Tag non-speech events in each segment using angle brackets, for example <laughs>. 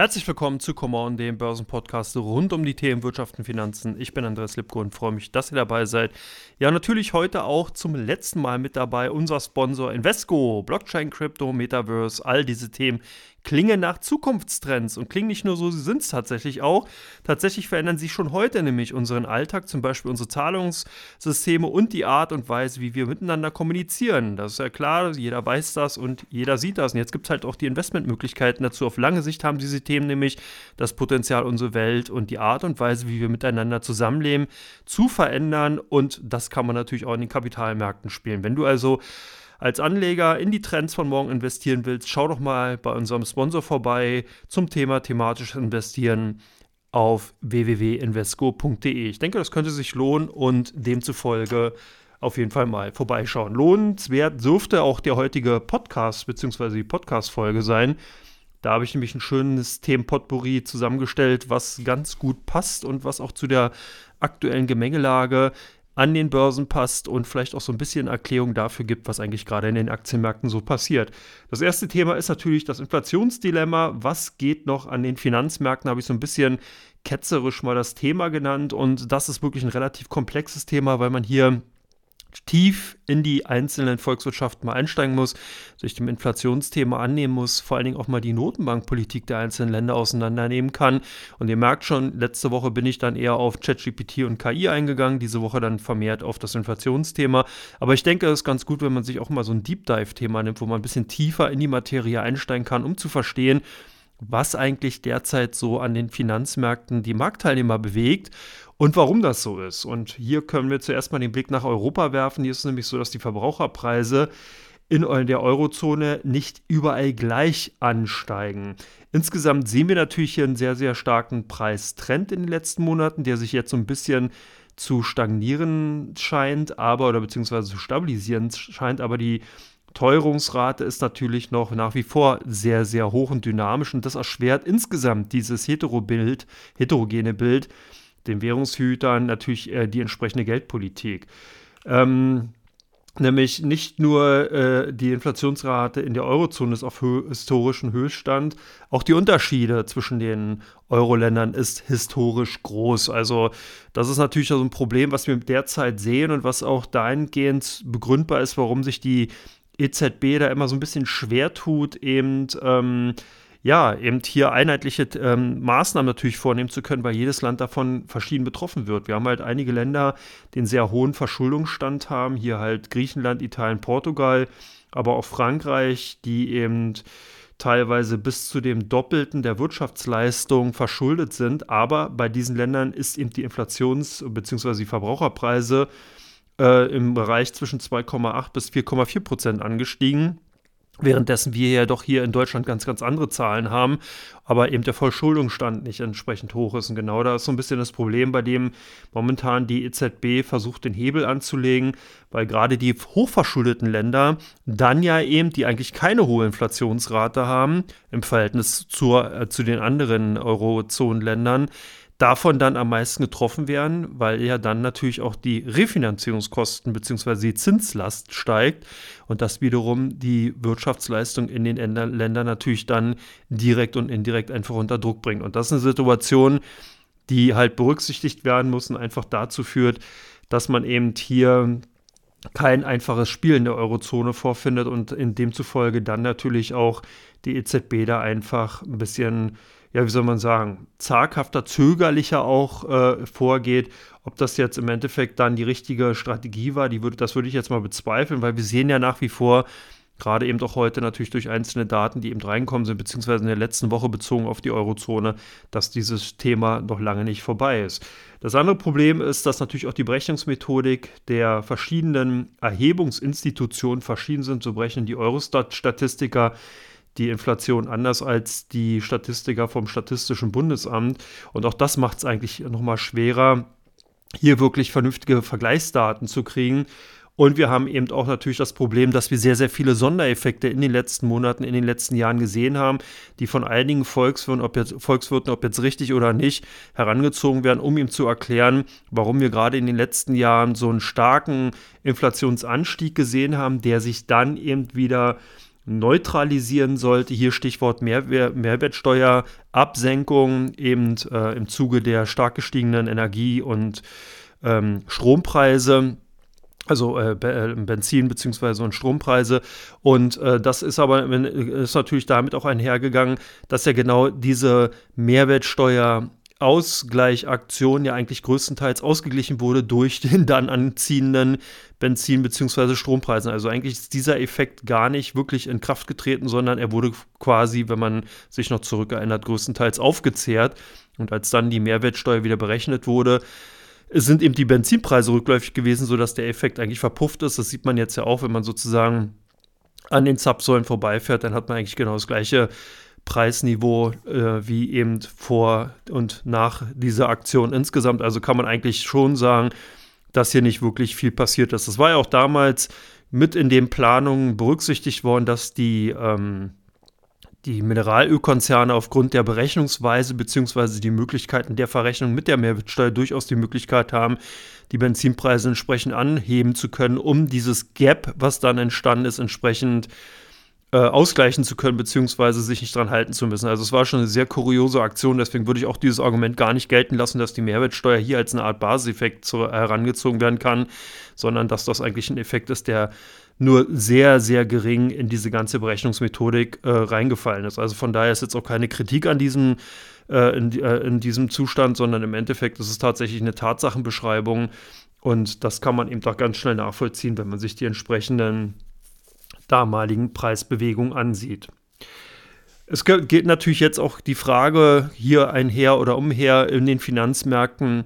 Herzlich willkommen zu Come dem Börsenpodcast rund um die Themen Wirtschaft und Finanzen. Ich bin Andreas Lipko und freue mich, dass ihr dabei seid. Ja, natürlich heute auch zum letzten Mal mit dabei unser Sponsor Invesco, Blockchain, Crypto, Metaverse, all diese Themen klingen nach Zukunftstrends und klingen nicht nur so, sie sind es tatsächlich auch. Tatsächlich verändern sie schon heute nämlich unseren Alltag, zum Beispiel unsere Zahlungssysteme und die Art und Weise, wie wir miteinander kommunizieren. Das ist ja klar, jeder weiß das und jeder sieht das. Und jetzt gibt es halt auch die Investmentmöglichkeiten dazu. Auf lange Sicht haben diese Themen nämlich das Potenzial, unsere Welt und die Art und Weise, wie wir miteinander zusammenleben, zu verändern. Und das kann man natürlich auch in den Kapitalmärkten spielen. Wenn du also als Anleger in die Trends von morgen investieren willst, schau doch mal bei unserem Sponsor vorbei zum Thema thematisches Investieren auf www.invesco.de. Ich denke, das könnte sich lohnen und demzufolge auf jeden Fall mal vorbeischauen. Lohnenswert dürfte auch der heutige Podcast bzw. die Podcast-Folge sein. Da habe ich nämlich ein schönes Themenpotpourri zusammengestellt, was ganz gut passt und was auch zu der aktuellen Gemengelage an den Börsen passt und vielleicht auch so ein bisschen Erklärung dafür gibt, was eigentlich gerade in den Aktienmärkten so passiert. Das erste Thema ist natürlich das Inflationsdilemma. Was geht noch an den Finanzmärkten? Habe ich so ein bisschen ketzerisch mal das Thema genannt und das ist wirklich ein relativ komplexes Thema, weil man hier tief in die einzelnen Volkswirtschaften mal einsteigen muss, sich dem Inflationsthema annehmen muss, vor allen Dingen auch mal die Notenbankpolitik der einzelnen Länder auseinandernehmen kann. Und ihr merkt schon, letzte Woche bin ich dann eher auf ChatGPT und KI eingegangen, diese Woche dann vermehrt auf das Inflationsthema. Aber ich denke, es ist ganz gut, wenn man sich auch mal so ein Deep Dive-Thema nimmt, wo man ein bisschen tiefer in die Materie einsteigen kann, um zu verstehen, was eigentlich derzeit so an den Finanzmärkten die Marktteilnehmer bewegt und warum das so ist. Und hier können wir zuerst mal den Blick nach Europa werfen. Hier ist es nämlich so, dass die Verbraucherpreise in der Eurozone nicht überall gleich ansteigen. Insgesamt sehen wir natürlich hier einen sehr, sehr starken Preistrend in den letzten Monaten, der sich jetzt so ein bisschen zu stagnieren scheint, aber oder beziehungsweise zu stabilisieren scheint, aber die Teuerungsrate ist natürlich noch nach wie vor sehr, sehr hoch und dynamisch und das erschwert insgesamt dieses Heterobild, heterogene Bild den Währungshütern natürlich äh, die entsprechende Geldpolitik. Ähm, Nämlich nicht nur äh, die Inflationsrate in der Eurozone ist auf historischem Höchststand, auch die Unterschiede zwischen den Euro-Ländern ist historisch groß. Also das ist natürlich so ein Problem, was wir derzeit sehen und was auch dahingehend begründbar ist, warum sich die EZB da immer so ein bisschen schwer tut, eben ähm, ja, eben hier einheitliche ähm, Maßnahmen natürlich vornehmen zu können, weil jedes Land davon verschieden betroffen wird. Wir haben halt einige Länder, die einen sehr hohen Verschuldungsstand haben, hier halt Griechenland, Italien, Portugal, aber auch Frankreich, die eben teilweise bis zu dem Doppelten der Wirtschaftsleistung verschuldet sind. Aber bei diesen Ländern ist eben die Inflations- bzw. die Verbraucherpreise äh, im Bereich zwischen 2,8 bis 4,4 Prozent angestiegen. Währenddessen wir ja doch hier in Deutschland ganz, ganz andere Zahlen haben, aber eben der Vollschuldungsstand nicht entsprechend hoch ist. Und genau da ist so ein bisschen das Problem, bei dem momentan die EZB versucht, den Hebel anzulegen, weil gerade die hochverschuldeten Länder dann ja eben, die eigentlich keine hohe Inflationsrate haben, im Verhältnis zur, äh, zu den anderen Eurozonenländern, davon dann am meisten getroffen werden, weil ja dann natürlich auch die Refinanzierungskosten bzw. die Zinslast steigt und das wiederum die Wirtschaftsleistung in den Ländern natürlich dann direkt und indirekt einfach unter Druck bringt. Und das ist eine Situation, die halt berücksichtigt werden muss und einfach dazu führt, dass man eben hier kein einfaches Spiel in der Eurozone vorfindet und in demzufolge dann natürlich auch die EZB da einfach ein bisschen ja, wie soll man sagen, zaghafter, zögerlicher auch äh, vorgeht. Ob das jetzt im Endeffekt dann die richtige Strategie war, die würde, das würde ich jetzt mal bezweifeln, weil wir sehen ja nach wie vor, gerade eben auch heute natürlich durch einzelne Daten, die eben reinkommen sind, beziehungsweise in der letzten Woche bezogen auf die Eurozone, dass dieses Thema noch lange nicht vorbei ist. Das andere Problem ist, dass natürlich auch die Berechnungsmethodik der verschiedenen Erhebungsinstitutionen verschieden sind. So brechen die Eurostat-Statistiker die Inflation anders als die Statistiker vom Statistischen Bundesamt. Und auch das macht es eigentlich nochmal schwerer, hier wirklich vernünftige Vergleichsdaten zu kriegen. Und wir haben eben auch natürlich das Problem, dass wir sehr, sehr viele Sondereffekte in den letzten Monaten, in den letzten Jahren gesehen haben, die von einigen Volkswirten, ob jetzt, Volkswirten, ob jetzt richtig oder nicht, herangezogen werden, um ihm zu erklären, warum wir gerade in den letzten Jahren so einen starken Inflationsanstieg gesehen haben, der sich dann eben wieder neutralisieren sollte. Hier Stichwort Mehrwer Mehrwertsteuerabsenkung eben äh, im Zuge der stark gestiegenen Energie- und ähm, Strompreise also äh, äh Benzin- bzw. und Strompreise. Und äh, das ist aber ist natürlich damit auch einhergegangen, dass ja genau diese Mehrwertsteuer Ausgleichaktion ja eigentlich größtenteils ausgeglichen wurde durch <laughs> den dann anziehenden Benzin- bzw. Strompreisen. Also eigentlich ist dieser Effekt gar nicht wirklich in Kraft getreten, sondern er wurde quasi, wenn man sich noch zurückerinnert, größtenteils aufgezehrt. Und als dann die Mehrwertsteuer wieder berechnet wurde, sind eben die Benzinpreise rückläufig gewesen, sodass der Effekt eigentlich verpufft ist. Das sieht man jetzt ja auch, wenn man sozusagen an den Zapfsäulen vorbeifährt, dann hat man eigentlich genau das gleiche Preisniveau äh, wie eben vor und nach dieser Aktion insgesamt. Also kann man eigentlich schon sagen, dass hier nicht wirklich viel passiert ist. Das war ja auch damals mit in den Planungen berücksichtigt worden, dass die, ähm, die Mineralölkonzerne aufgrund der Berechnungsweise bzw. die Möglichkeiten der Verrechnung mit der Mehrwertsteuer durchaus die Möglichkeit haben, die Benzinpreise entsprechend anheben zu können, um dieses Gap, was dann entstanden ist, entsprechend äh, äh, ausgleichen zu können, beziehungsweise sich nicht dran halten zu müssen. Also es war schon eine sehr kuriose Aktion, deswegen würde ich auch dieses Argument gar nicht gelten lassen, dass die Mehrwertsteuer hier als eine Art Basiseffekt zu, herangezogen werden kann, sondern dass das eigentlich ein Effekt ist, der nur sehr, sehr gering in diese ganze Berechnungsmethodik äh, reingefallen ist. Also von daher ist jetzt auch keine Kritik an diesem, äh, in, äh, in diesem Zustand, sondern im Endeffekt ist es tatsächlich eine Tatsachenbeschreibung und das kann man eben doch ganz schnell nachvollziehen, wenn man sich die entsprechenden damaligen Preisbewegung ansieht. Es geht natürlich jetzt auch die Frage hier einher oder umher in den Finanzmärkten,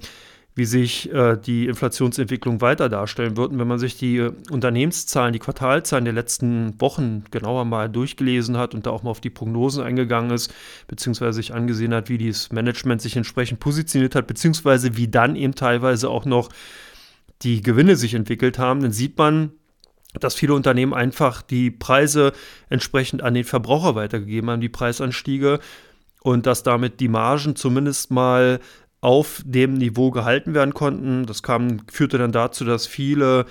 wie sich äh, die Inflationsentwicklung weiter darstellen wird. Und wenn man sich die äh, Unternehmenszahlen, die Quartalzahlen der letzten Wochen genauer mal durchgelesen hat und da auch mal auf die Prognosen eingegangen ist, beziehungsweise sich angesehen hat, wie das Management sich entsprechend positioniert hat, beziehungsweise wie dann eben teilweise auch noch die Gewinne sich entwickelt haben, dann sieht man, dass viele Unternehmen einfach die Preise entsprechend an den Verbraucher weitergegeben haben, die Preisanstiege, und dass damit die Margen zumindest mal auf dem Niveau gehalten werden konnten. Das kam, führte dann dazu, dass viele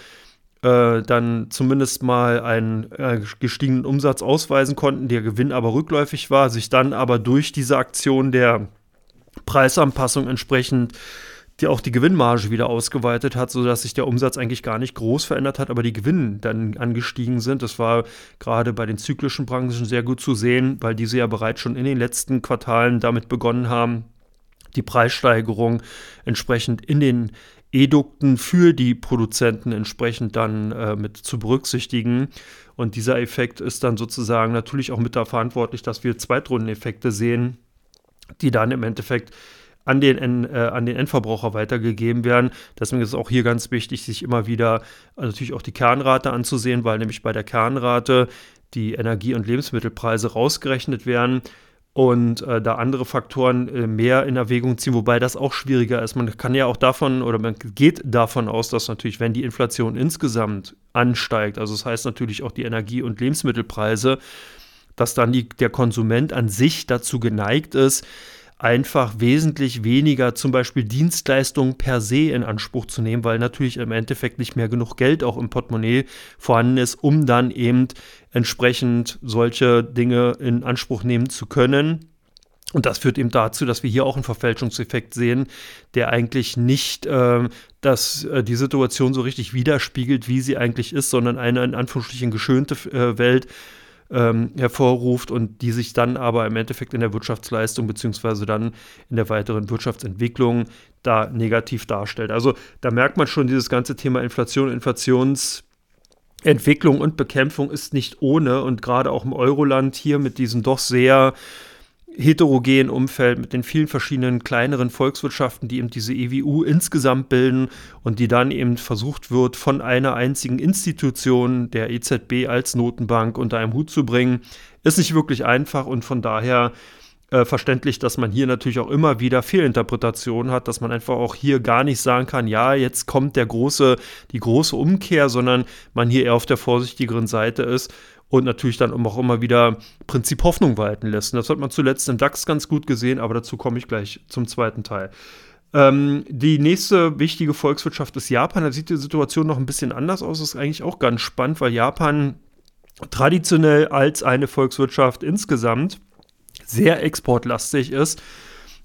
äh, dann zumindest mal einen äh, gestiegenen Umsatz ausweisen konnten, der Gewinn aber rückläufig war, sich dann aber durch diese Aktion der Preisanpassung entsprechend die auch die Gewinnmarge wieder ausgeweitet hat, sodass sich der Umsatz eigentlich gar nicht groß verändert hat, aber die Gewinne dann angestiegen sind. Das war gerade bei den zyklischen Branchen sehr gut zu sehen, weil diese ja bereits schon in den letzten Quartalen damit begonnen haben, die Preissteigerung entsprechend in den Edukten für die Produzenten entsprechend dann äh, mit zu berücksichtigen. Und dieser Effekt ist dann sozusagen natürlich auch mit da verantwortlich, dass wir Zweitrundeneffekte sehen, die dann im Endeffekt an den, äh, an den Endverbraucher weitergegeben werden. Deswegen ist es auch hier ganz wichtig, sich immer wieder äh, natürlich auch die Kernrate anzusehen, weil nämlich bei der Kernrate die Energie- und Lebensmittelpreise rausgerechnet werden und äh, da andere Faktoren äh, mehr in Erwägung ziehen, wobei das auch schwieriger ist. Man kann ja auch davon oder man geht davon aus, dass natürlich, wenn die Inflation insgesamt ansteigt, also das heißt natürlich auch die Energie- und Lebensmittelpreise, dass dann die, der Konsument an sich dazu geneigt ist, einfach wesentlich weniger zum Beispiel Dienstleistungen per se in Anspruch zu nehmen, weil natürlich im Endeffekt nicht mehr genug Geld auch im Portemonnaie vorhanden ist, um dann eben entsprechend solche Dinge in Anspruch nehmen zu können. Und das führt eben dazu, dass wir hier auch einen Verfälschungseffekt sehen, der eigentlich nicht äh, das, äh, die Situation so richtig widerspiegelt, wie sie eigentlich ist, sondern eine in Anführungsstrichen geschönte äh, Welt, ähm, hervorruft und die sich dann aber im Endeffekt in der Wirtschaftsleistung beziehungsweise dann in der weiteren Wirtschaftsentwicklung da negativ darstellt. Also da merkt man schon dieses ganze Thema Inflation, Inflationsentwicklung und Bekämpfung ist nicht ohne und gerade auch im Euroland hier mit diesem doch sehr heterogenen Umfeld mit den vielen verschiedenen kleineren Volkswirtschaften, die eben diese EWU insgesamt bilden und die dann eben versucht wird, von einer einzigen Institution, der EZB als Notenbank, unter einem Hut zu bringen, ist nicht wirklich einfach und von daher äh, verständlich, dass man hier natürlich auch immer wieder Fehlinterpretationen hat, dass man einfach auch hier gar nicht sagen kann, ja, jetzt kommt der große, die große Umkehr, sondern man hier eher auf der vorsichtigeren Seite ist und natürlich dann auch immer wieder Prinzip Hoffnung walten lässt. Und das hat man zuletzt im DAX ganz gut gesehen, aber dazu komme ich gleich zum zweiten Teil. Ähm, die nächste wichtige Volkswirtschaft ist Japan. Da sieht die Situation noch ein bisschen anders aus. Das ist eigentlich auch ganz spannend, weil Japan traditionell als eine Volkswirtschaft insgesamt sehr exportlastig ist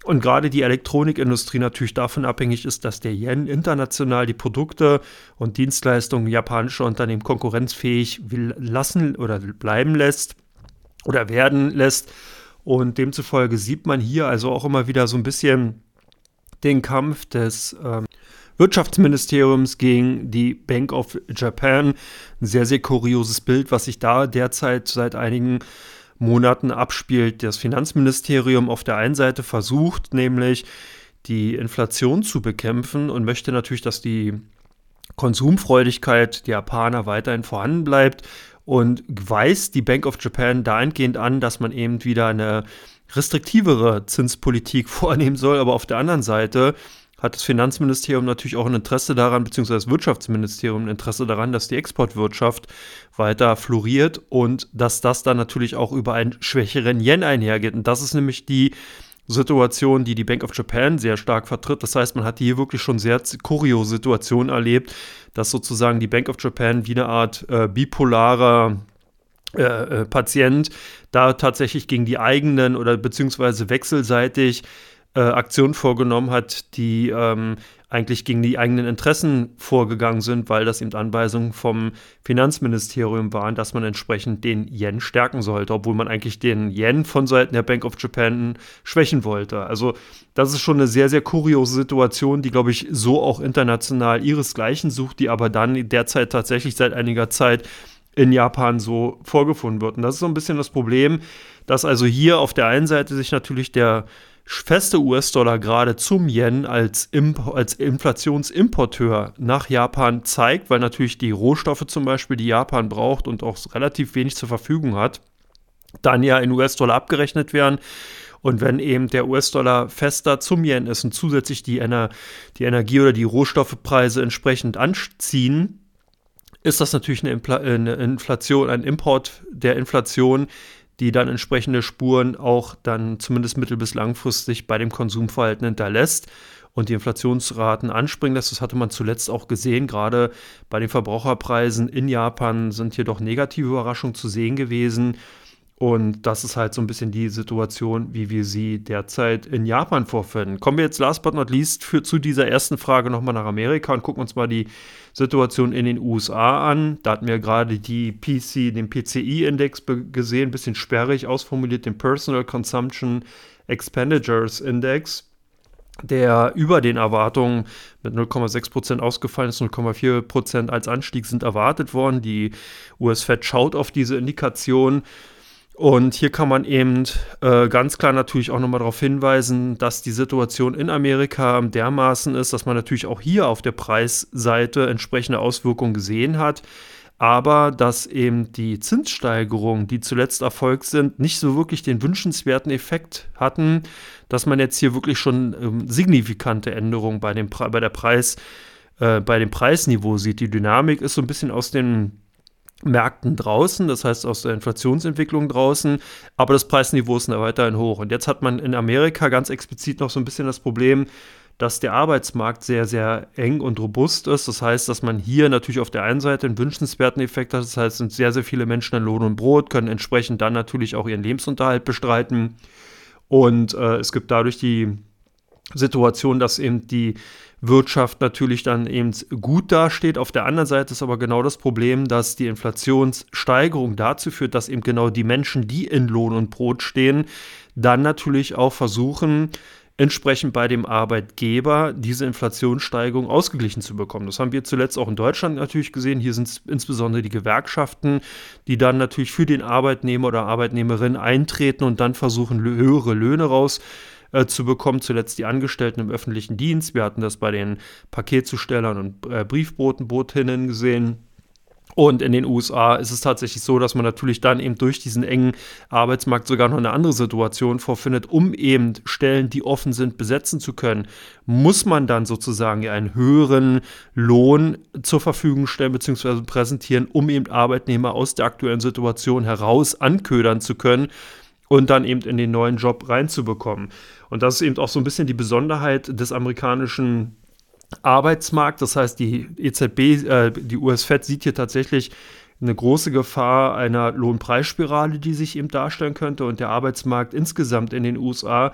und gerade die Elektronikindustrie natürlich davon abhängig ist, dass der Yen international die Produkte und Dienstleistungen japanischer Unternehmen konkurrenzfähig lassen oder bleiben lässt oder werden lässt. Und demzufolge sieht man hier also auch immer wieder so ein bisschen den Kampf des ähm, Wirtschaftsministeriums gegen die Bank of Japan. Ein sehr, sehr kurioses Bild, was sich da derzeit seit einigen Monaten abspielt. Das Finanzministerium auf der einen Seite versucht nämlich, die Inflation zu bekämpfen und möchte natürlich, dass die Konsumfreudigkeit der Japaner weiterhin vorhanden bleibt und weist die Bank of Japan dahingehend an, dass man eben wieder eine restriktivere Zinspolitik <laughs> vornehmen soll. Aber auf der anderen Seite hat das Finanzministerium natürlich auch ein Interesse daran, beziehungsweise das Wirtschaftsministerium ein Interesse daran, dass die Exportwirtschaft weiter floriert und dass das dann natürlich auch über einen schwächeren Yen einhergeht. Und das ist nämlich die Situation, die die Bank of Japan sehr stark vertritt. Das heißt, man hat hier wirklich schon sehr kuriose Situationen erlebt, dass sozusagen die Bank of Japan wie eine Art äh, bipolarer äh, äh, Patient da tatsächlich gegen die eigenen oder beziehungsweise wechselseitig äh, Aktionen vorgenommen hat, die ähm, eigentlich gegen die eigenen Interessen vorgegangen sind, weil das eben Anweisungen vom Finanzministerium waren, dass man entsprechend den Yen stärken sollte, obwohl man eigentlich den Yen von Seiten der Bank of Japan schwächen wollte. Also das ist schon eine sehr, sehr kuriose Situation, die, glaube ich, so auch international ihresgleichen sucht, die aber dann derzeit tatsächlich seit einiger Zeit in Japan so vorgefunden wird. Und das ist so ein bisschen das Problem, dass also hier auf der einen Seite sich natürlich der feste US-Dollar gerade zum Yen als, Imp als Inflationsimporteur nach Japan zeigt, weil natürlich die Rohstoffe zum Beispiel, die Japan braucht und auch relativ wenig zur Verfügung hat, dann ja in US-Dollar abgerechnet werden. Und wenn eben der US-Dollar fester zum Yen ist und zusätzlich die, Ener die Energie- oder die Rohstoffpreise entsprechend anziehen, ist das natürlich eine, Inflation, ein Import der Inflation, die dann entsprechende Spuren auch dann zumindest mittel- bis langfristig bei dem Konsumverhalten hinterlässt und die Inflationsraten anspringen lässt. Das hatte man zuletzt auch gesehen. Gerade bei den Verbraucherpreisen in Japan sind hier doch negative Überraschungen zu sehen gewesen. Und das ist halt so ein bisschen die Situation, wie wir sie derzeit in Japan vorfinden. Kommen wir jetzt last but not least für, zu dieser ersten Frage nochmal nach Amerika und gucken uns mal die Situation in den USA an. Da hatten wir gerade die PC, den PCI-Index gesehen, ein bisschen sperrig ausformuliert, den Personal Consumption Expenditures Index, der über den Erwartungen mit 0,6% ausgefallen ist, 0,4% als Anstieg sind erwartet worden. Die US-Fed schaut auf diese Indikation. Und hier kann man eben äh, ganz klar natürlich auch nochmal darauf hinweisen, dass die Situation in Amerika dermaßen ist, dass man natürlich auch hier auf der Preisseite entsprechende Auswirkungen gesehen hat, aber dass eben die Zinssteigerungen, die zuletzt erfolgt sind, nicht so wirklich den wünschenswerten Effekt hatten, dass man jetzt hier wirklich schon ähm, signifikante Änderungen bei dem, bei der Preis, äh, bei dem Preisniveau sieht. Die Dynamik ist so ein bisschen aus den Märkten draußen, das heißt aus der Inflationsentwicklung draußen, aber das Preisniveau ist weiterhin hoch. Und jetzt hat man in Amerika ganz explizit noch so ein bisschen das Problem, dass der Arbeitsmarkt sehr, sehr eng und robust ist. Das heißt, dass man hier natürlich auf der einen Seite einen wünschenswerten Effekt hat. Das heißt, sind sehr, sehr viele Menschen in Lohn und Brot, können entsprechend dann natürlich auch ihren Lebensunterhalt bestreiten. Und äh, es gibt dadurch die Situation, dass eben die Wirtschaft natürlich dann eben gut dasteht. Auf der anderen Seite ist aber genau das Problem, dass die Inflationssteigerung dazu führt, dass eben genau die Menschen, die in Lohn und Brot stehen, dann natürlich auch versuchen, entsprechend bei dem Arbeitgeber diese Inflationssteigerung ausgeglichen zu bekommen. Das haben wir zuletzt auch in Deutschland natürlich gesehen. Hier sind es insbesondere die Gewerkschaften, die dann natürlich für den Arbeitnehmer oder Arbeitnehmerin eintreten und dann versuchen, höhere Löhne raus äh, zu bekommen. Zuletzt die Angestellten im öffentlichen Dienst. Wir hatten das bei den Paketzustellern und äh, Briefbotenbotinnen gesehen. Und in den USA ist es tatsächlich so, dass man natürlich dann eben durch diesen engen Arbeitsmarkt sogar noch eine andere Situation vorfindet, um eben Stellen, die offen sind, besetzen zu können, muss man dann sozusagen einen höheren Lohn zur Verfügung stellen bzw. präsentieren, um eben Arbeitnehmer aus der aktuellen Situation heraus anködern zu können und dann eben in den neuen Job reinzubekommen. Und das ist eben auch so ein bisschen die Besonderheit des amerikanischen Arbeitsmarkts. Das heißt, die EZB, äh, die US-Fed sieht hier tatsächlich eine große Gefahr einer Lohnpreisspirale, die sich eben darstellen könnte. Und der Arbeitsmarkt insgesamt in den USA,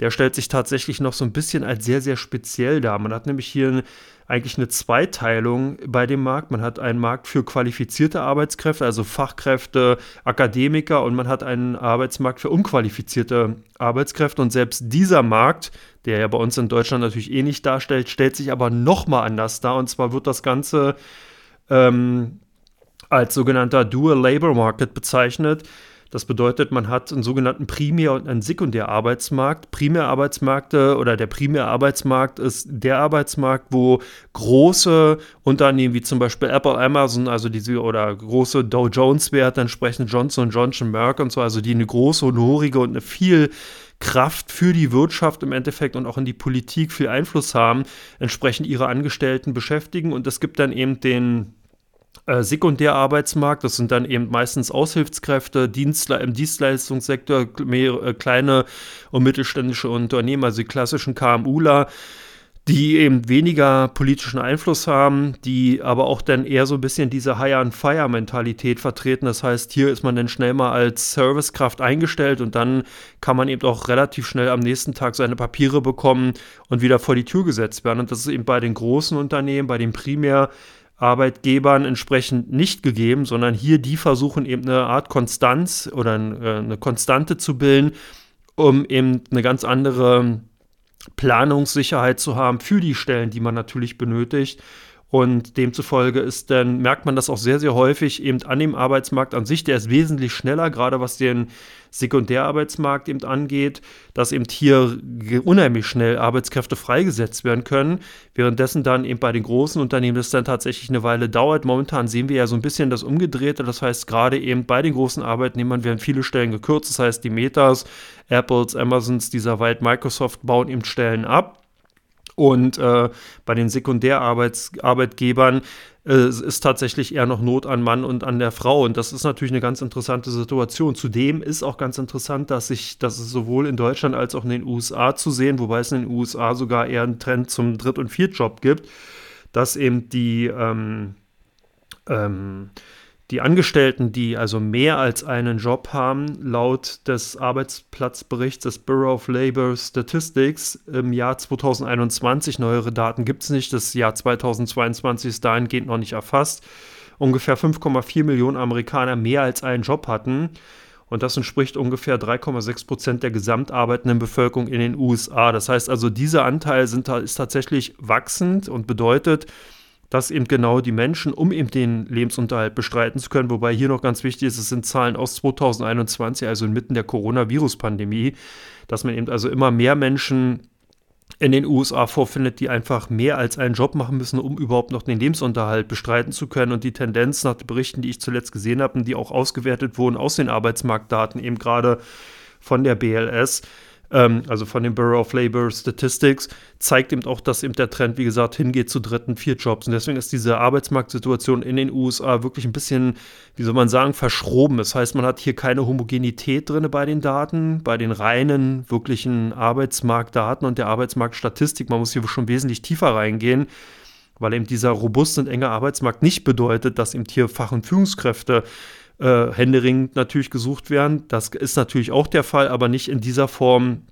der stellt sich tatsächlich noch so ein bisschen als sehr, sehr speziell dar. Man hat nämlich hier eigentlich eine Zweiteilung bei dem Markt. Man hat einen Markt für qualifizierte Arbeitskräfte, also Fachkräfte, Akademiker und man hat einen Arbeitsmarkt für unqualifizierte Arbeitskräfte. Und selbst dieser Markt, der ja bei uns in Deutschland natürlich eh nicht darstellt, stellt sich aber nochmal anders dar. Und zwar wird das Ganze ähm, als sogenannter Dual Labor Market bezeichnet. Das bedeutet, man hat einen sogenannten Primär- und einen Sekundärarbeitsmarkt. Primärarbeitsmärkte oder der Primärarbeitsmarkt ist der Arbeitsmarkt, wo große Unternehmen wie zum Beispiel Apple, Amazon, also diese oder große Dow Jones-Werte, entsprechend Johnson Johnson, Merck und so, also die eine große, honorige und eine viel Kraft für die Wirtschaft im Endeffekt und auch in die Politik viel Einfluss haben, entsprechend ihre Angestellten beschäftigen. Und es gibt dann eben den äh, Sekundärarbeitsmarkt. Das sind dann eben meistens Aushilfskräfte Dienstle im Dienstleistungssektor, mehr, äh, kleine und mittelständische Unternehmen, also die klassischen KMUler die eben weniger politischen Einfluss haben, die aber auch dann eher so ein bisschen diese Hire-and-Fire-Mentalität vertreten. Das heißt, hier ist man dann schnell mal als Servicekraft eingestellt und dann kann man eben auch relativ schnell am nächsten Tag seine Papiere bekommen und wieder vor die Tür gesetzt werden. Und das ist eben bei den großen Unternehmen, bei den primär Arbeitgebern entsprechend nicht gegeben, sondern hier die versuchen eben eine Art Konstanz oder äh, eine Konstante zu bilden, um eben eine ganz andere Planungssicherheit zu haben für die Stellen, die man natürlich benötigt. Und demzufolge ist dann, merkt man das auch sehr, sehr häufig eben an dem Arbeitsmarkt an sich. Der ist wesentlich schneller, gerade was den Sekundärarbeitsmarkt eben angeht, dass eben hier unheimlich schnell Arbeitskräfte freigesetzt werden können, währenddessen dann eben bei den großen Unternehmen das dann tatsächlich eine Weile dauert. Momentan sehen wir ja so ein bisschen das Umgedrehte. Das heißt, gerade eben bei den großen Arbeitnehmern werden viele Stellen gekürzt. Das heißt, die Metas, Apples, Amazons dieser Welt, Microsoft bauen eben Stellen ab und äh, bei den Sekundärarbeitgebern äh, ist tatsächlich eher noch Not an Mann und an der Frau. Und das ist natürlich eine ganz interessante Situation. Zudem ist auch ganz interessant, dass sich, dass es sowohl in Deutschland als auch in den USA zu sehen, wobei es in den USA sogar eher einen Trend zum Dritt- und Viertjob gibt, dass eben die ähm, ähm, die Angestellten, die also mehr als einen Job haben, laut des Arbeitsplatzberichts des Bureau of Labor Statistics im Jahr 2021, neuere Daten gibt es nicht, das Jahr 2022 ist dahingehend noch nicht erfasst, ungefähr 5,4 Millionen Amerikaner mehr als einen Job hatten. Und das entspricht ungefähr 3,6 Prozent der gesamtarbeitenden Bevölkerung in den USA. Das heißt also, dieser Anteil sind, ist tatsächlich wachsend und bedeutet, dass eben genau die Menschen, um eben den Lebensunterhalt bestreiten zu können, wobei hier noch ganz wichtig ist, es sind Zahlen aus 2021, also inmitten der Coronavirus-Pandemie, dass man eben also immer mehr Menschen in den USA vorfindet, die einfach mehr als einen Job machen müssen, um überhaupt noch den Lebensunterhalt bestreiten zu können. Und die Tendenz nach den Berichten, die ich zuletzt gesehen habe und die auch ausgewertet wurden aus den Arbeitsmarktdaten, eben gerade von der BLS, ähm, also von dem Bureau of Labor Statistics, zeigt eben auch, dass eben der Trend, wie gesagt, hingeht zu dritten, vier Jobs. Und deswegen ist diese Arbeitsmarktsituation in den USA wirklich ein bisschen, wie soll man sagen, verschroben. Das heißt, man hat hier keine Homogenität drin bei den Daten, bei den reinen, wirklichen Arbeitsmarktdaten und der Arbeitsmarktstatistik. Man muss hier schon wesentlich tiefer reingehen weil eben dieser robuste und enge Arbeitsmarkt nicht bedeutet, dass eben hier Fach- und Führungskräfte äh, händeringend natürlich gesucht werden. Das ist natürlich auch der Fall, aber nicht in dieser Form,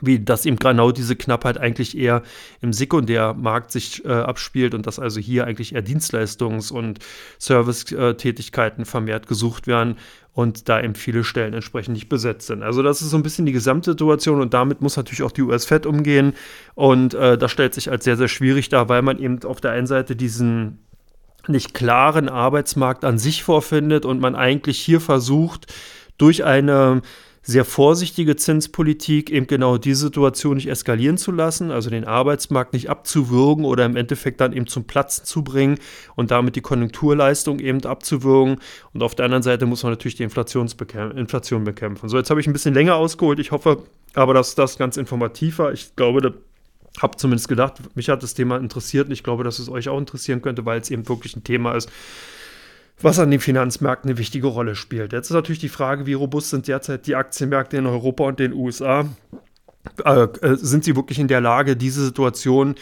wie das eben genau diese Knappheit eigentlich eher im Sekundärmarkt sich äh, abspielt und dass also hier eigentlich eher Dienstleistungs- und Servicetätigkeiten vermehrt gesucht werden und da eben viele Stellen entsprechend nicht besetzt sind. Also das ist so ein bisschen die Gesamtsituation und damit muss natürlich auch die US-Fed umgehen und äh, das stellt sich als sehr, sehr schwierig dar, weil man eben auf der einen Seite diesen nicht klaren Arbeitsmarkt an sich vorfindet und man eigentlich hier versucht, durch eine sehr vorsichtige Zinspolitik eben genau diese Situation nicht eskalieren zu lassen, also den Arbeitsmarkt nicht abzuwürgen oder im Endeffekt dann eben zum Platzen zu bringen und damit die Konjunkturleistung eben abzuwürgen. Und auf der anderen Seite muss man natürlich die Inflation bekämpfen. So, jetzt habe ich ein bisschen länger ausgeholt. Ich hoffe aber, dass das ganz informativ war. Ich glaube, habe zumindest gedacht, mich hat das Thema interessiert und ich glaube, dass es euch auch interessieren könnte, weil es eben wirklich ein Thema ist, was an den Finanzmärkten eine wichtige Rolle spielt. Jetzt ist natürlich die Frage, wie robust sind derzeit die Aktienmärkte in Europa und den USA? Äh, äh, sind sie wirklich in der Lage, diese Situation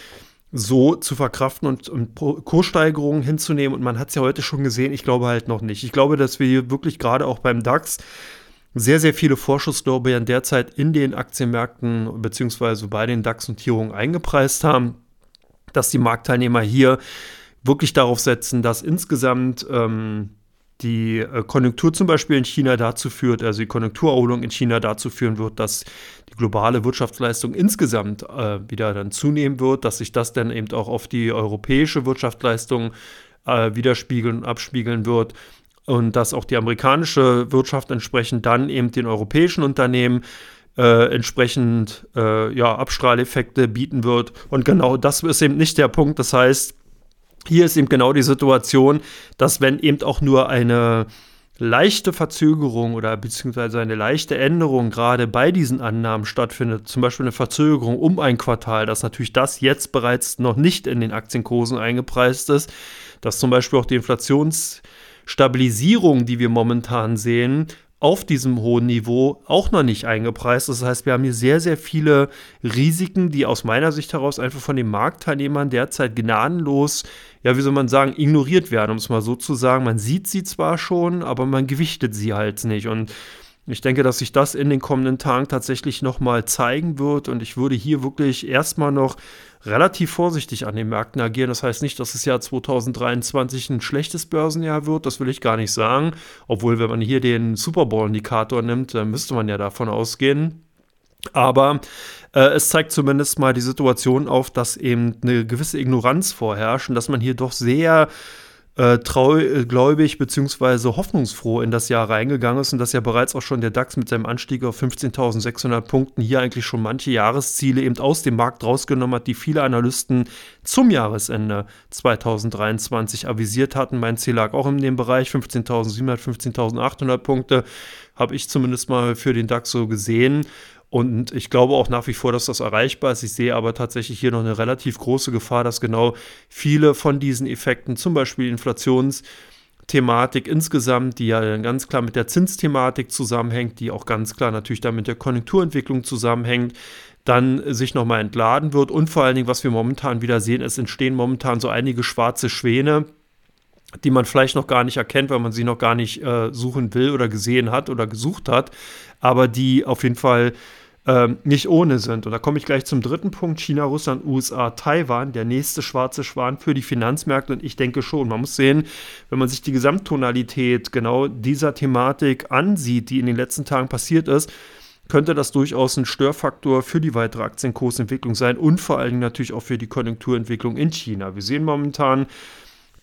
so zu verkraften und, und Kurssteigerungen hinzunehmen. Und man hat es ja heute schon gesehen, ich glaube halt noch nicht. Ich glaube, dass wir hier wirklich gerade auch beim DAX sehr, sehr viele Vorschusslorbeeren derzeit in den Aktienmärkten beziehungsweise bei den DAX-Notierungen eingepreist haben, dass die Marktteilnehmer hier wirklich darauf setzen, dass insgesamt ähm, die äh, Konjunktur zum Beispiel in China dazu führt, also die Konjunkturerholung in China dazu führen wird, dass die globale Wirtschaftsleistung insgesamt äh, wieder dann zunehmen wird, dass sich das dann eben auch auf die europäische Wirtschaftsleistung äh, widerspiegeln und abspiegeln wird und dass auch die amerikanische Wirtschaft entsprechend dann eben den europäischen Unternehmen äh, entsprechend äh, ja, Abstrahleffekte bieten wird. Und genau das ist eben nicht der Punkt. Das heißt, hier ist eben genau die Situation, dass wenn eben auch nur eine leichte Verzögerung oder beziehungsweise eine leichte Änderung gerade bei diesen Annahmen stattfindet, zum Beispiel eine Verzögerung um ein Quartal, dass natürlich das jetzt bereits noch nicht in den Aktienkursen eingepreist ist, dass zum Beispiel auch die Inflationsstabilisierung, die wir momentan sehen, auf diesem hohen Niveau auch noch nicht eingepreist. Das heißt, wir haben hier sehr, sehr viele Risiken, die aus meiner Sicht heraus einfach von den Marktteilnehmern derzeit gnadenlos, ja, wie soll man sagen, ignoriert werden, um es mal so zu sagen. Man sieht sie zwar schon, aber man gewichtet sie halt nicht. Und ich denke, dass sich das in den kommenden Tagen tatsächlich nochmal zeigen wird. Und ich würde hier wirklich erstmal noch relativ vorsichtig an den Märkten agieren. Das heißt nicht, dass das Jahr 2023 ein schlechtes Börsenjahr wird, das will ich gar nicht sagen. Obwohl, wenn man hier den Super Bowl-Indikator nimmt, dann müsste man ja davon ausgehen. Aber äh, es zeigt zumindest mal die Situation auf, dass eben eine gewisse Ignoranz vorherrscht und dass man hier doch sehr äh, treugläubig bzw. hoffnungsfroh in das Jahr reingegangen ist und dass ja bereits auch schon der DAX mit seinem Anstieg auf 15.600 Punkten hier eigentlich schon manche Jahresziele eben aus dem Markt rausgenommen hat, die viele Analysten zum Jahresende 2023 avisiert hatten. Mein Ziel lag auch in dem Bereich 15.700, 15.800 Punkte, habe ich zumindest mal für den DAX so gesehen. Und ich glaube auch nach wie vor, dass das erreichbar ist. Ich sehe aber tatsächlich hier noch eine relativ große Gefahr, dass genau viele von diesen Effekten, zum Beispiel Inflationsthematik insgesamt, die ja ganz klar mit der Zinsthematik zusammenhängt, die auch ganz klar natürlich dann mit der Konjunkturentwicklung zusammenhängt, dann sich nochmal entladen wird. Und vor allen Dingen, was wir momentan wieder sehen, es entstehen momentan so einige schwarze Schwäne, die man vielleicht noch gar nicht erkennt, weil man sie noch gar nicht äh, suchen will oder gesehen hat oder gesucht hat, aber die auf jeden Fall ähm, nicht ohne sind. Und da komme ich gleich zum dritten Punkt: China, Russland, USA, Taiwan, der nächste schwarze Schwan für die Finanzmärkte. Und ich denke schon, man muss sehen, wenn man sich die Gesamttonalität genau dieser Thematik ansieht, die in den letzten Tagen passiert ist, könnte das durchaus ein Störfaktor für die weitere Aktienkursentwicklung sein und vor allen Dingen natürlich auch für die Konjunkturentwicklung in China. Wir sehen momentan,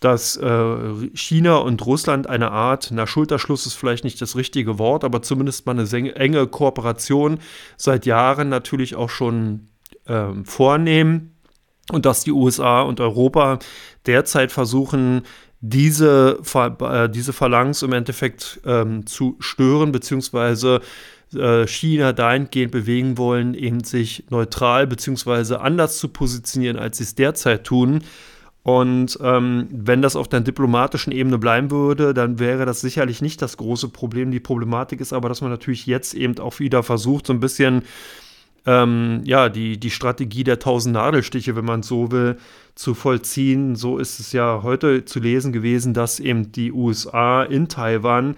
dass äh, China und Russland eine Art, na Schulterschluss ist vielleicht nicht das richtige Wort, aber zumindest mal eine enge Kooperation seit Jahren natürlich auch schon ähm, vornehmen und dass die USA und Europa derzeit versuchen, diese, äh, diese Phalanx im Endeffekt ähm, zu stören, beziehungsweise äh, China dahingehend bewegen wollen, eben sich neutral beziehungsweise anders zu positionieren, als sie es derzeit tun. Und ähm, wenn das auf der diplomatischen Ebene bleiben würde, dann wäre das sicherlich nicht das große Problem. Die Problematik ist aber, dass man natürlich jetzt eben auch wieder versucht, so ein bisschen ähm, ja, die, die Strategie der tausend Nadelstiche, wenn man so will, zu vollziehen. So ist es ja heute zu lesen gewesen, dass eben die USA in Taiwan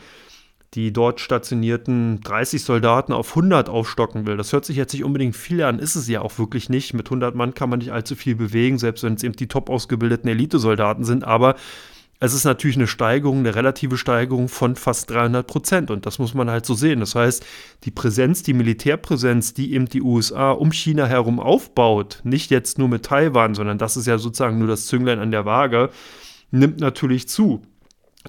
die dort stationierten 30 Soldaten auf 100 aufstocken will. Das hört sich jetzt nicht unbedingt viel an, ist es ja auch wirklich nicht. Mit 100 Mann kann man nicht allzu viel bewegen, selbst wenn es eben die top ausgebildeten Elitesoldaten sind. Aber es ist natürlich eine Steigerung, eine relative Steigerung von fast 300 Prozent. Und das muss man halt so sehen. Das heißt, die Präsenz, die Militärpräsenz, die eben die USA um China herum aufbaut, nicht jetzt nur mit Taiwan, sondern das ist ja sozusagen nur das Zünglein an der Waage, nimmt natürlich zu.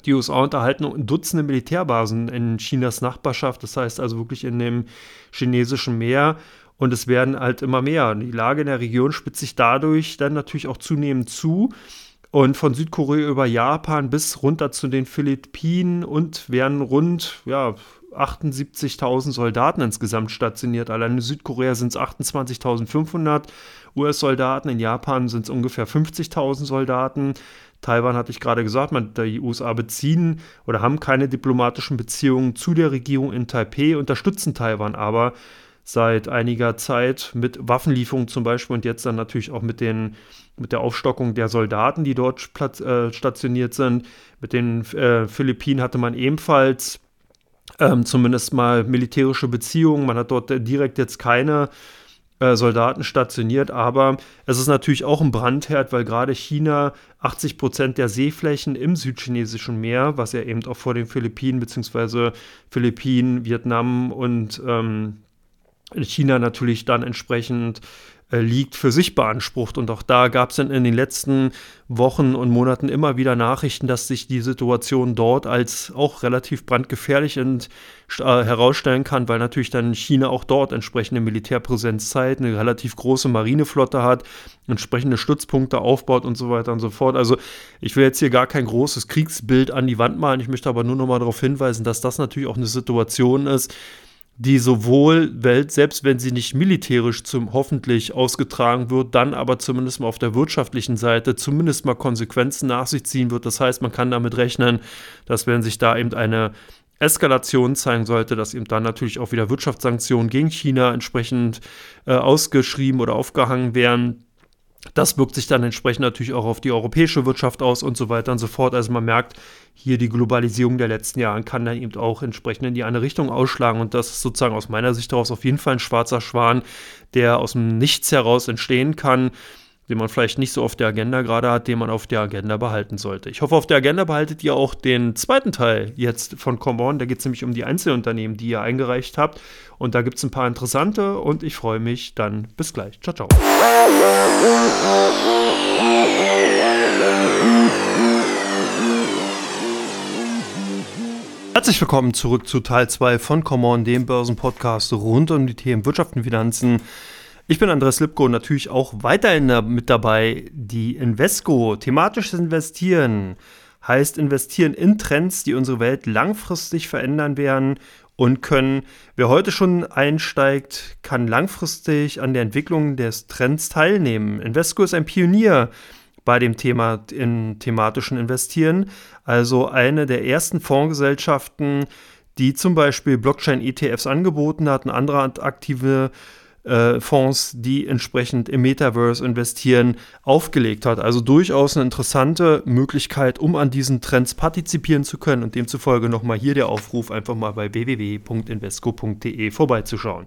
Die USA unterhalten Dutzende Militärbasen in Chinas Nachbarschaft, das heißt also wirklich in dem chinesischen Meer. Und es werden halt immer mehr. Die Lage in der Region spitzt sich dadurch dann natürlich auch zunehmend zu. Und von Südkorea über Japan bis runter zu den Philippinen und werden rund ja, 78.000 Soldaten insgesamt stationiert. Allein in Südkorea sind es 28.500 US-Soldaten, in Japan sind es ungefähr 50.000 Soldaten. Taiwan hatte ich gerade gesagt, man, die USA beziehen oder haben keine diplomatischen Beziehungen zu der Regierung in Taipei, unterstützen Taiwan aber seit einiger Zeit mit Waffenlieferungen zum Beispiel und jetzt dann natürlich auch mit, den, mit der Aufstockung der Soldaten, die dort platz, äh, stationiert sind. Mit den äh, Philippinen hatte man ebenfalls ähm, zumindest mal militärische Beziehungen. Man hat dort direkt jetzt keine äh, Soldaten stationiert, aber es ist natürlich auch ein Brandherd, weil gerade China 80 Prozent der Seeflächen im südchinesischen Meer, was ja eben auch vor den Philippinen bzw. Philippinen, Vietnam und ähm, China natürlich dann entsprechend liegt, für sich beansprucht. Und auch da gab es dann in den letzten Wochen und Monaten immer wieder Nachrichten, dass sich die Situation dort als auch relativ brandgefährlich und, äh, herausstellen kann, weil natürlich dann China auch dort entsprechende Militärpräsenz zeigt, eine relativ große Marineflotte hat, entsprechende Stützpunkte aufbaut und so weiter und so fort. Also ich will jetzt hier gar kein großes Kriegsbild an die Wand malen, ich möchte aber nur noch mal darauf hinweisen, dass das natürlich auch eine Situation ist, die sowohl Welt, selbst wenn sie nicht militärisch zum hoffentlich ausgetragen wird, dann aber zumindest mal auf der wirtschaftlichen Seite zumindest mal Konsequenzen nach sich ziehen wird. Das heißt, man kann damit rechnen, dass wenn sich da eben eine Eskalation zeigen sollte, dass eben dann natürlich auch wieder Wirtschaftssanktionen gegen China entsprechend äh, ausgeschrieben oder aufgehangen werden. Das wirkt sich dann entsprechend natürlich auch auf die europäische Wirtschaft aus und so weiter und so fort. Also man merkt, hier die Globalisierung der letzten Jahre kann dann eben auch entsprechend in die eine Richtung ausschlagen. Und das ist sozusagen aus meiner Sicht daraus auf jeden Fall ein schwarzer Schwan, der aus dem Nichts heraus entstehen kann den man vielleicht nicht so auf der Agenda gerade hat, den man auf der Agenda behalten sollte. Ich hoffe, auf der Agenda behaltet ihr auch den zweiten Teil jetzt von Come On. Da geht es nämlich um die Einzelunternehmen, die ihr eingereicht habt. Und da gibt es ein paar interessante und ich freue mich dann. Bis gleich. Ciao, ciao. Herzlich willkommen zurück zu Teil 2 von Come On, dem Börsenpodcast rund um die Themen Wirtschaft und Finanzen ich bin Andreas Lipko und natürlich auch weiterhin mit dabei die Invesco. Thematisches Investieren heißt investieren in Trends, die unsere Welt langfristig verändern werden und können. Wer heute schon einsteigt, kann langfristig an der Entwicklung des Trends teilnehmen. Invesco ist ein Pionier bei dem Thema in thematischen Investieren, also eine der ersten Fondsgesellschaften, die zum Beispiel Blockchain-ETFs angeboten hat, eine andere aktive äh, Fonds, die entsprechend im Metaverse investieren, aufgelegt hat. Also durchaus eine interessante Möglichkeit, um an diesen Trends partizipieren zu können und demzufolge nochmal hier der Aufruf, einfach mal bei www.invesco.de vorbeizuschauen.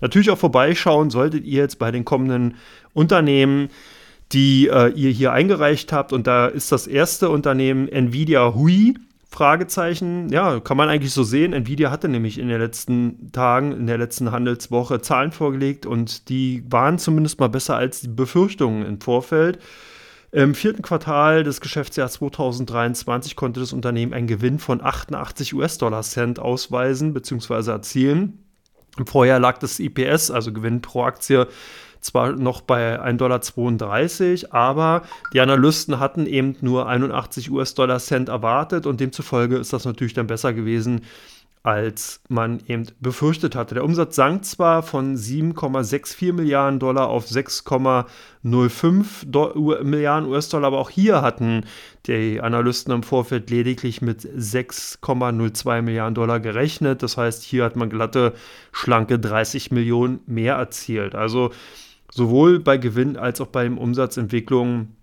Natürlich auch vorbeischauen solltet ihr jetzt bei den kommenden Unternehmen, die äh, ihr hier eingereicht habt. Und da ist das erste Unternehmen Nvidia Hui Fragezeichen, ja, kann man eigentlich so sehen. Nvidia hatte nämlich in den letzten Tagen, in der letzten Handelswoche Zahlen vorgelegt und die waren zumindest mal besser als die Befürchtungen im Vorfeld. Im vierten Quartal des Geschäftsjahres 2023 konnte das Unternehmen einen Gewinn von 88 US-Dollar-Cent ausweisen bzw. erzielen. Im Vorjahr lag das IPS, also Gewinn pro Aktie, zwar noch bei 1,32 Dollar, aber die Analysten hatten eben nur 81 US-Dollar Cent erwartet und demzufolge ist das natürlich dann besser gewesen, als man eben befürchtet hatte. Der Umsatz sank zwar von 7,64 Milliarden Dollar auf 6,05 Milliarden US-Dollar, aber auch hier hatten die Analysten im Vorfeld lediglich mit 6,02 Milliarden Dollar gerechnet. Das heißt, hier hat man glatte, schlanke 30 Millionen mehr erzielt. Also sowohl bei Gewinn als auch bei den Umsatzentwicklungen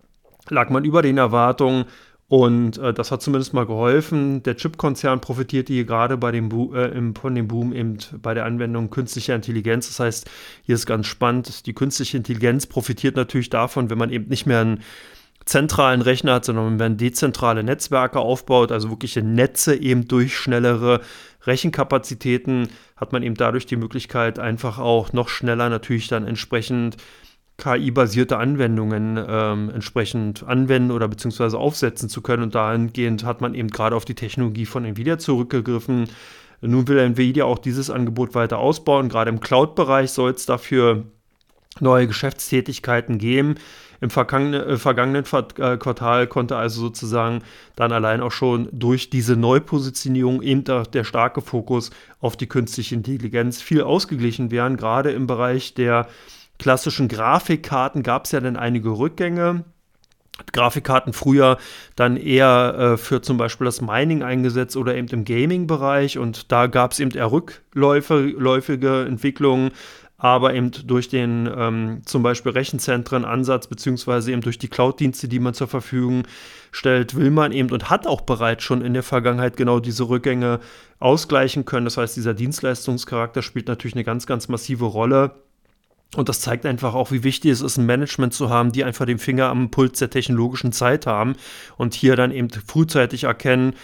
lag man über den Erwartungen und äh, das hat zumindest mal geholfen. Der Chip-Konzern profitierte hier gerade bei dem äh, im, von dem Boom eben bei der Anwendung künstlicher Intelligenz. Das heißt, hier ist ganz spannend, die künstliche Intelligenz profitiert natürlich davon, wenn man eben nicht mehr einen zentralen Rechner hat, sondern wenn man dezentrale Netzwerke aufbaut, also wirkliche Netze eben durch schnellere Rechenkapazitäten, hat man eben dadurch die Möglichkeit, einfach auch noch schneller natürlich dann entsprechend KI-basierte Anwendungen ähm, entsprechend anwenden oder beziehungsweise aufsetzen zu können. Und dahingehend hat man eben gerade auf die Technologie von Nvidia zurückgegriffen. Nun will Nvidia auch dieses Angebot weiter ausbauen. Gerade im Cloud-Bereich soll es dafür neue Geschäftstätigkeiten geben. Im vergangenen, äh, vergangenen äh, Quartal konnte also sozusagen dann allein auch schon durch diese Neupositionierung eben der, der starke Fokus auf die künstliche Intelligenz viel ausgeglichen werden. Gerade im Bereich der klassischen Grafikkarten gab es ja dann einige Rückgänge. Grafikkarten früher dann eher äh, für zum Beispiel das Mining eingesetzt oder eben im Gaming-Bereich und da gab es eben eher rückläufige Entwicklungen, aber eben durch den ähm, zum Beispiel Rechenzentren-Ansatz beziehungsweise eben durch die Cloud-Dienste, die man zur Verfügung stellt, will man eben und hat auch bereits schon in der Vergangenheit genau diese Rückgänge ausgleichen können. Das heißt, dieser Dienstleistungscharakter spielt natürlich eine ganz, ganz massive Rolle. Und das zeigt einfach auch, wie wichtig es ist, ein Management zu haben, die einfach den Finger am Puls der technologischen Zeit haben und hier dann eben frühzeitig erkennen,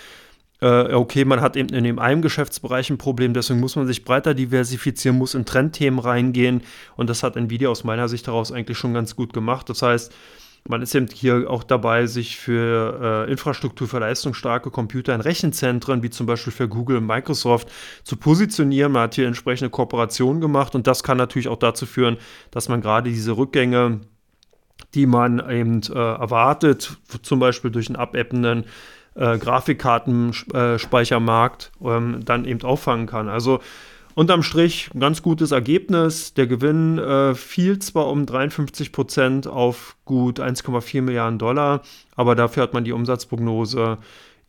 äh, okay, man hat eben in dem einen Geschäftsbereich ein Problem, deswegen muss man sich breiter diversifizieren, muss in Trendthemen reingehen und das hat Nvidia aus meiner Sicht daraus eigentlich schon ganz gut gemacht. Das heißt, man ist eben hier auch dabei, sich für äh, Infrastruktur für leistungsstarke Computer in Rechenzentren, wie zum Beispiel für Google und Microsoft, zu positionieren. Man hat hier entsprechende Kooperationen gemacht und das kann natürlich auch dazu führen, dass man gerade diese Rückgänge, die man eben äh, erwartet, zum Beispiel durch einen abebbenden äh, Grafikkartenspeichermarkt, ähm, dann eben auffangen kann. Also Unterm Strich ein ganz gutes Ergebnis. Der Gewinn äh, fiel zwar um 53 Prozent auf gut 1,4 Milliarden Dollar, aber dafür hat man die Umsatzprognose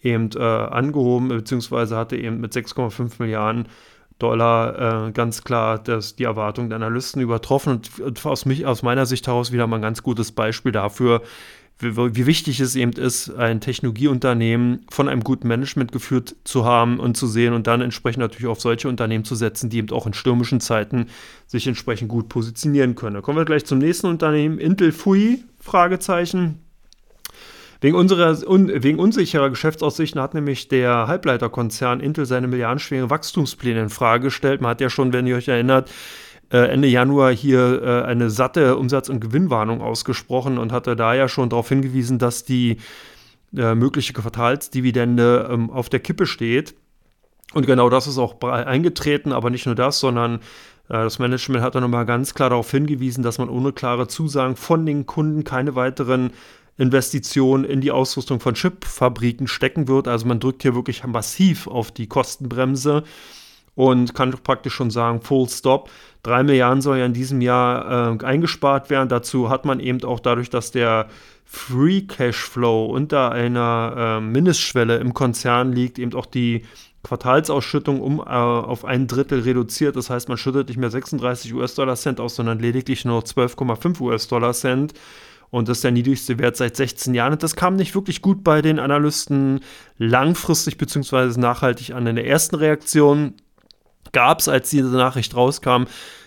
eben äh, angehoben, beziehungsweise hatte eben mit 6,5 Milliarden Dollar äh, ganz klar das, die Erwartungen der Analysten übertroffen und, aus, mich, aus meiner Sicht heraus wieder mal ein ganz gutes Beispiel dafür, wie, wie, wichtig es eben ist, ein Technologieunternehmen von einem guten Management geführt zu haben und zu sehen und dann entsprechend natürlich auf solche Unternehmen zu setzen, die eben auch in stürmischen Zeiten sich entsprechend gut positionieren können. Kommen wir gleich zum nächsten Unternehmen, Intel Fui, Fragezeichen. Wegen, unserer, un, wegen unsicherer Geschäftsaussichten hat nämlich der Halbleiterkonzern Intel seine milliardenschweren Wachstumspläne in Frage gestellt. Man hat ja schon, wenn ihr euch erinnert, äh, Ende Januar hier äh, eine satte Umsatz- und Gewinnwarnung ausgesprochen und hatte da ja schon darauf hingewiesen, dass die äh, mögliche Quartalsdividende ähm, auf der Kippe steht. Und genau das ist auch eingetreten, aber nicht nur das, sondern das Management hat dann nochmal ganz klar darauf hingewiesen, dass man ohne klare Zusagen von den Kunden keine weiteren Investitionen in die Ausrüstung von Chipfabriken stecken wird. Also man drückt hier wirklich massiv auf die Kostenbremse und kann praktisch schon sagen, Full Stop. Drei Milliarden soll ja in diesem Jahr äh, eingespart werden. Dazu hat man eben auch dadurch, dass der Free Cashflow unter einer äh, Mindestschwelle im Konzern liegt, eben auch die Quartalsausschüttung um äh, auf ein Drittel reduziert. Das heißt, man schüttet nicht mehr 36 US-Dollar Cent aus, sondern lediglich nur 12,5 US-Dollar Cent. Und das ist der niedrigste Wert seit 16 Jahren. Und das kam nicht wirklich gut bei den Analysten langfristig bzw. nachhaltig an. In der ersten Reaktion gab es, als diese Nachricht rauskam,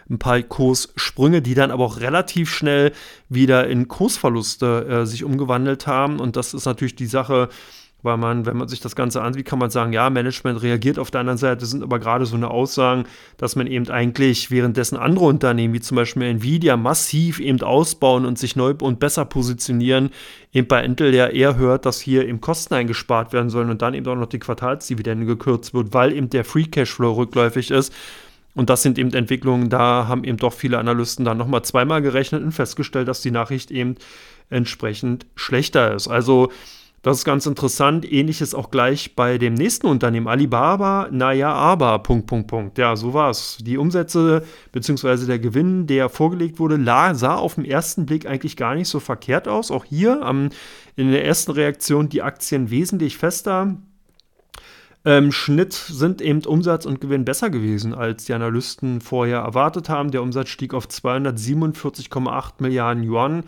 ein paar Kurssprünge, die dann aber auch relativ schnell wieder in Kursverluste äh, sich umgewandelt haben. Und das ist natürlich die Sache, weil man, wenn man sich das Ganze ansieht, kann man sagen, ja, Management reagiert auf der anderen Seite, sind aber gerade so eine Aussagen, dass man eben eigentlich währenddessen andere Unternehmen, wie zum Beispiel Nvidia, massiv eben ausbauen und sich neu und besser positionieren, eben bei Intel ja eher hört, dass hier eben Kosten eingespart werden sollen und dann eben auch noch die Quartalsdividende gekürzt wird, weil eben der Free Cashflow rückläufig ist. Und das sind eben Entwicklungen, da haben eben doch viele Analysten dann nochmal zweimal gerechnet und festgestellt, dass die Nachricht eben entsprechend schlechter ist. Also das ist ganz interessant. Ähnliches auch gleich bei dem nächsten Unternehmen, Alibaba. Naja, aber, Punkt, Punkt, Punkt. Ja, so war es. Die Umsätze bzw. der Gewinn, der vorgelegt wurde, sah auf den ersten Blick eigentlich gar nicht so verkehrt aus. Auch hier ähm, in der ersten Reaktion die Aktien wesentlich fester. Im Schnitt sind eben Umsatz und Gewinn besser gewesen, als die Analysten vorher erwartet haben. Der Umsatz stieg auf 247,8 Milliarden Yuan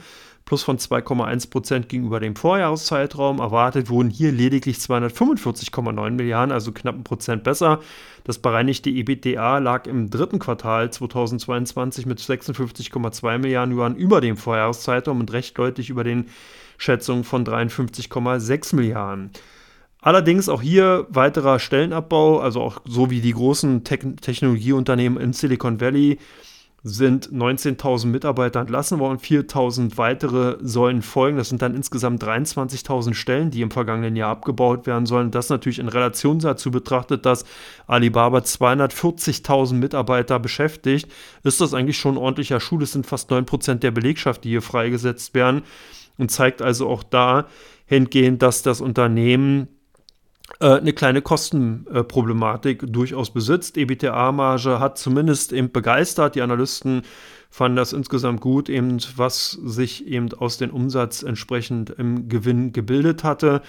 plus von 2,1 Prozent gegenüber dem Vorjahreszeitraum. Erwartet wurden hier lediglich 245,9 Milliarden, also knapp ein Prozent besser. Das bereinigte EBITDA lag im dritten Quartal 2022 mit 56,2 Milliarden Yuan über dem Vorjahreszeitraum und recht deutlich über den Schätzungen von 53,6 Milliarden. Allerdings auch hier weiterer Stellenabbau, also auch so wie die großen Te Technologieunternehmen in Silicon Valley sind 19.000 Mitarbeiter entlassen worden, 4.000 weitere sollen folgen. Das sind dann insgesamt 23.000 Stellen, die im vergangenen Jahr abgebaut werden sollen. Das natürlich in Relation dazu betrachtet, dass Alibaba 240.000 Mitarbeiter beschäftigt, ist das eigentlich schon ein ordentlicher Schuh. Das sind fast 9% der Belegschaft, die hier freigesetzt werden und zeigt also auch da hingehend, dass das Unternehmen eine kleine Kostenproblematik durchaus besitzt. EBTA-Marge hat zumindest eben begeistert. Die Analysten fanden das insgesamt gut, eben was sich eben aus dem Umsatz entsprechend im Gewinn gebildet hatte.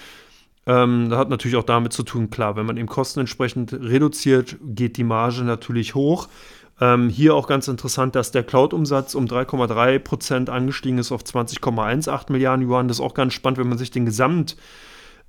Ähm, das hat natürlich auch damit zu tun, klar, wenn man eben Kosten entsprechend reduziert, geht die Marge natürlich hoch. Ähm, hier auch ganz interessant, dass der Cloud-Umsatz um 3,3 Prozent angestiegen ist auf 20,18 Milliarden Yuan. Das ist auch ganz spannend, wenn man sich den Gesamt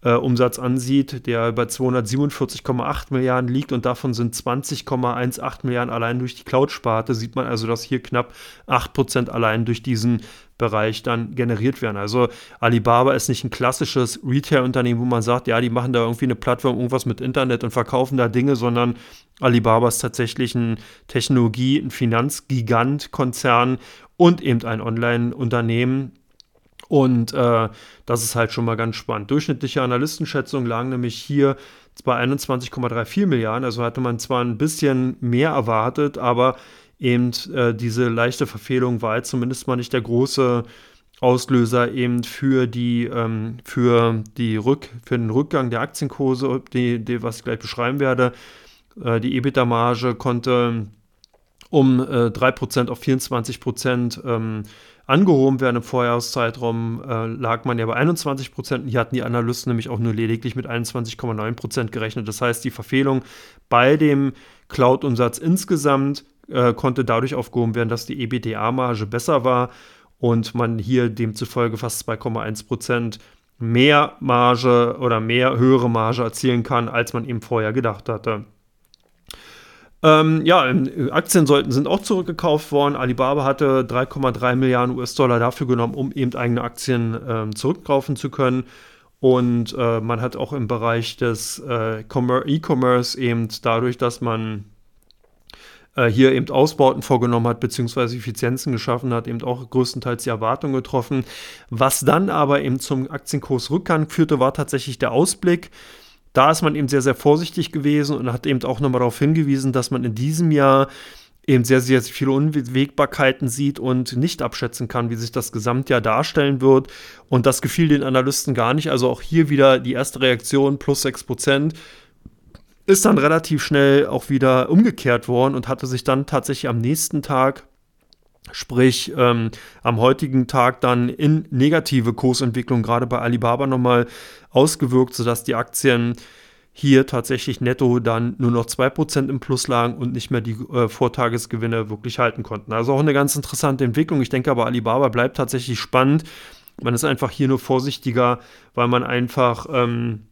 äh, Umsatz ansieht, der bei 247,8 Milliarden liegt und davon sind 20,18 Milliarden allein durch die Cloud-Sparte, sieht man also, dass hier knapp 8% allein durch diesen Bereich dann generiert werden. Also Alibaba ist nicht ein klassisches Retail-Unternehmen, wo man sagt, ja, die machen da irgendwie eine Plattform, irgendwas mit Internet und verkaufen da Dinge, sondern Alibaba ist tatsächlich ein Technologie-, ein Finanzgigant, Konzern und eben ein Online-Unternehmen, und äh, das ist halt schon mal ganz spannend. Durchschnittliche Analystenschätzungen lagen nämlich hier bei 21,34 Milliarden. Also hatte man zwar ein bisschen mehr erwartet, aber eben äh, diese leichte Verfehlung war jetzt zumindest mal nicht der große Auslöser eben für die, ähm, für die Rück, für den Rückgang der Aktienkurse, die, die, was ich gleich beschreiben werde. Äh, die EBITDA-Marge konnte um äh, 3% auf 24% ähm, angehoben werden. Im Vorjahreszeitraum äh, lag man ja bei 21 Prozent. Hier hatten die Analysten nämlich auch nur lediglich mit 21,9 Prozent gerechnet. Das heißt, die Verfehlung bei dem Cloud-Umsatz insgesamt äh, konnte dadurch aufgehoben werden, dass die EBITDA-Marge besser war und man hier demzufolge fast 2,1 Prozent mehr Marge oder mehr höhere Marge erzielen kann, als man eben vorher gedacht hatte. Ähm, ja, Aktien sollten, sind auch zurückgekauft worden. Alibaba hatte 3,3 Milliarden US-Dollar dafür genommen, um eben eigene Aktien ähm, zurückkaufen zu können. Und äh, man hat auch im Bereich des äh, E-Commerce eben dadurch, dass man äh, hier eben Ausbauten vorgenommen hat, beziehungsweise Effizienzen geschaffen hat, eben auch größtenteils die Erwartungen getroffen. Was dann aber eben zum Aktienkursrückgang führte, war tatsächlich der Ausblick da ist man eben sehr, sehr vorsichtig gewesen und hat eben auch nochmal darauf hingewiesen, dass man in diesem Jahr eben sehr, sehr viele Unwägbarkeiten sieht und nicht abschätzen kann, wie sich das Gesamtjahr darstellen wird. Und das gefiel den Analysten gar nicht. Also auch hier wieder die erste Reaktion plus 6 Prozent ist dann relativ schnell auch wieder umgekehrt worden und hatte sich dann tatsächlich am nächsten Tag Sprich, ähm, am heutigen Tag dann in negative Kursentwicklung gerade bei Alibaba nochmal ausgewirkt, sodass die Aktien hier tatsächlich netto dann nur noch 2% im Plus lagen und nicht mehr die äh, Vortagesgewinne wirklich halten konnten. Also auch eine ganz interessante Entwicklung. Ich denke aber, Alibaba bleibt tatsächlich spannend. Man ist einfach hier nur vorsichtiger, weil man einfach ähm,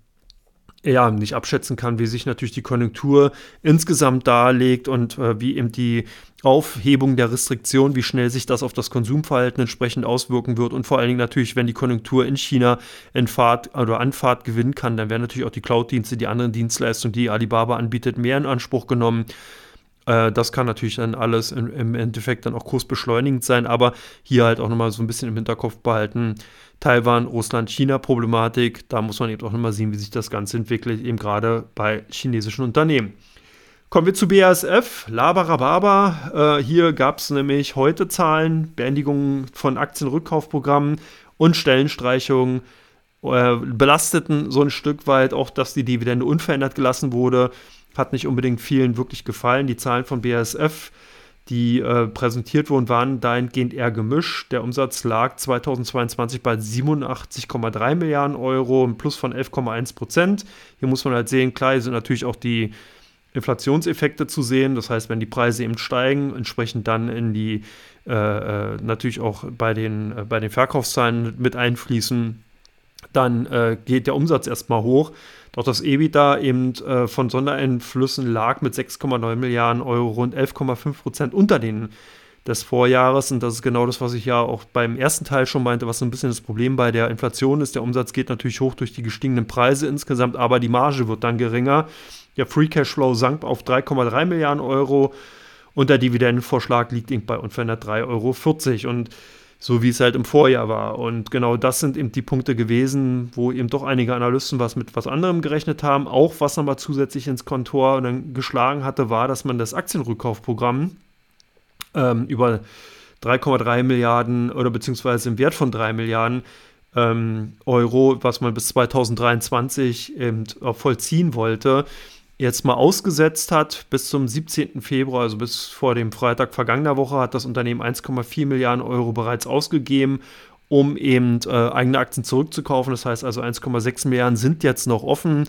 ja, nicht abschätzen kann, wie sich natürlich die Konjunktur insgesamt darlegt und äh, wie eben die Aufhebung der Restriktion, wie schnell sich das auf das Konsumverhalten entsprechend auswirken wird und vor allen Dingen natürlich, wenn die Konjunktur in China in Fahrt oder Anfahrt gewinnen kann, dann werden natürlich auch die Cloud-Dienste, die anderen Dienstleistungen, die Alibaba anbietet, mehr in Anspruch genommen. Äh, das kann natürlich dann alles im, Endeffekt dann auch kursbeschleunigend sein, aber hier halt auch nochmal so ein bisschen im Hinterkopf behalten, Taiwan, Russland, China-Problematik. Da muss man eben auch nochmal sehen, wie sich das Ganze entwickelt, eben gerade bei chinesischen Unternehmen. Kommen wir zu BASF, Labarababa. Äh, hier gab es nämlich heute Zahlen, Beendigungen von Aktienrückkaufprogrammen und Stellenstreichungen äh, belasteten so ein Stück weit auch, dass die Dividende unverändert gelassen wurde. Hat nicht unbedingt vielen wirklich gefallen. Die Zahlen von BASF die äh, präsentiert wurden, waren dahingehend eher gemischt. Der Umsatz lag 2022 bei 87,3 Milliarden Euro, ein Plus von 11,1 Prozent. Hier muss man halt sehen, klar, hier sind natürlich auch die Inflationseffekte zu sehen. Das heißt, wenn die Preise eben steigen, entsprechend dann in die äh, äh natürlich auch bei den, äh, bei den Verkaufszahlen mit einfließen, dann äh, geht der Umsatz erstmal hoch. Doch das EBITDA eben äh, von Sondereinflüssen lag mit 6,9 Milliarden Euro rund 11,5 Prozent unter den des Vorjahres. Und das ist genau das, was ich ja auch beim ersten Teil schon meinte, was so ein bisschen das Problem bei der Inflation ist. Der Umsatz geht natürlich hoch durch die gestiegenen Preise insgesamt, aber die Marge wird dann geringer. Der Free Cashflow sank auf 3,3 Milliarden Euro und der Dividendenvorschlag liegt bei unverändert 3,40 Euro. Und so wie es halt im Vorjahr war. Und genau das sind eben die Punkte gewesen, wo eben doch einige Analysten was mit was anderem gerechnet haben. Auch was nochmal zusätzlich ins Kontor dann geschlagen hatte, war, dass man das Aktienrückkaufprogramm ähm, über 3,3 Milliarden oder beziehungsweise im Wert von 3 Milliarden ähm, Euro, was man bis 2023 eben vollziehen wollte, jetzt mal ausgesetzt hat bis zum 17. Februar, also bis vor dem Freitag vergangener Woche, hat das Unternehmen 1,4 Milliarden Euro bereits ausgegeben, um eben äh, eigene Aktien zurückzukaufen. Das heißt also 1,6 Milliarden sind jetzt noch offen,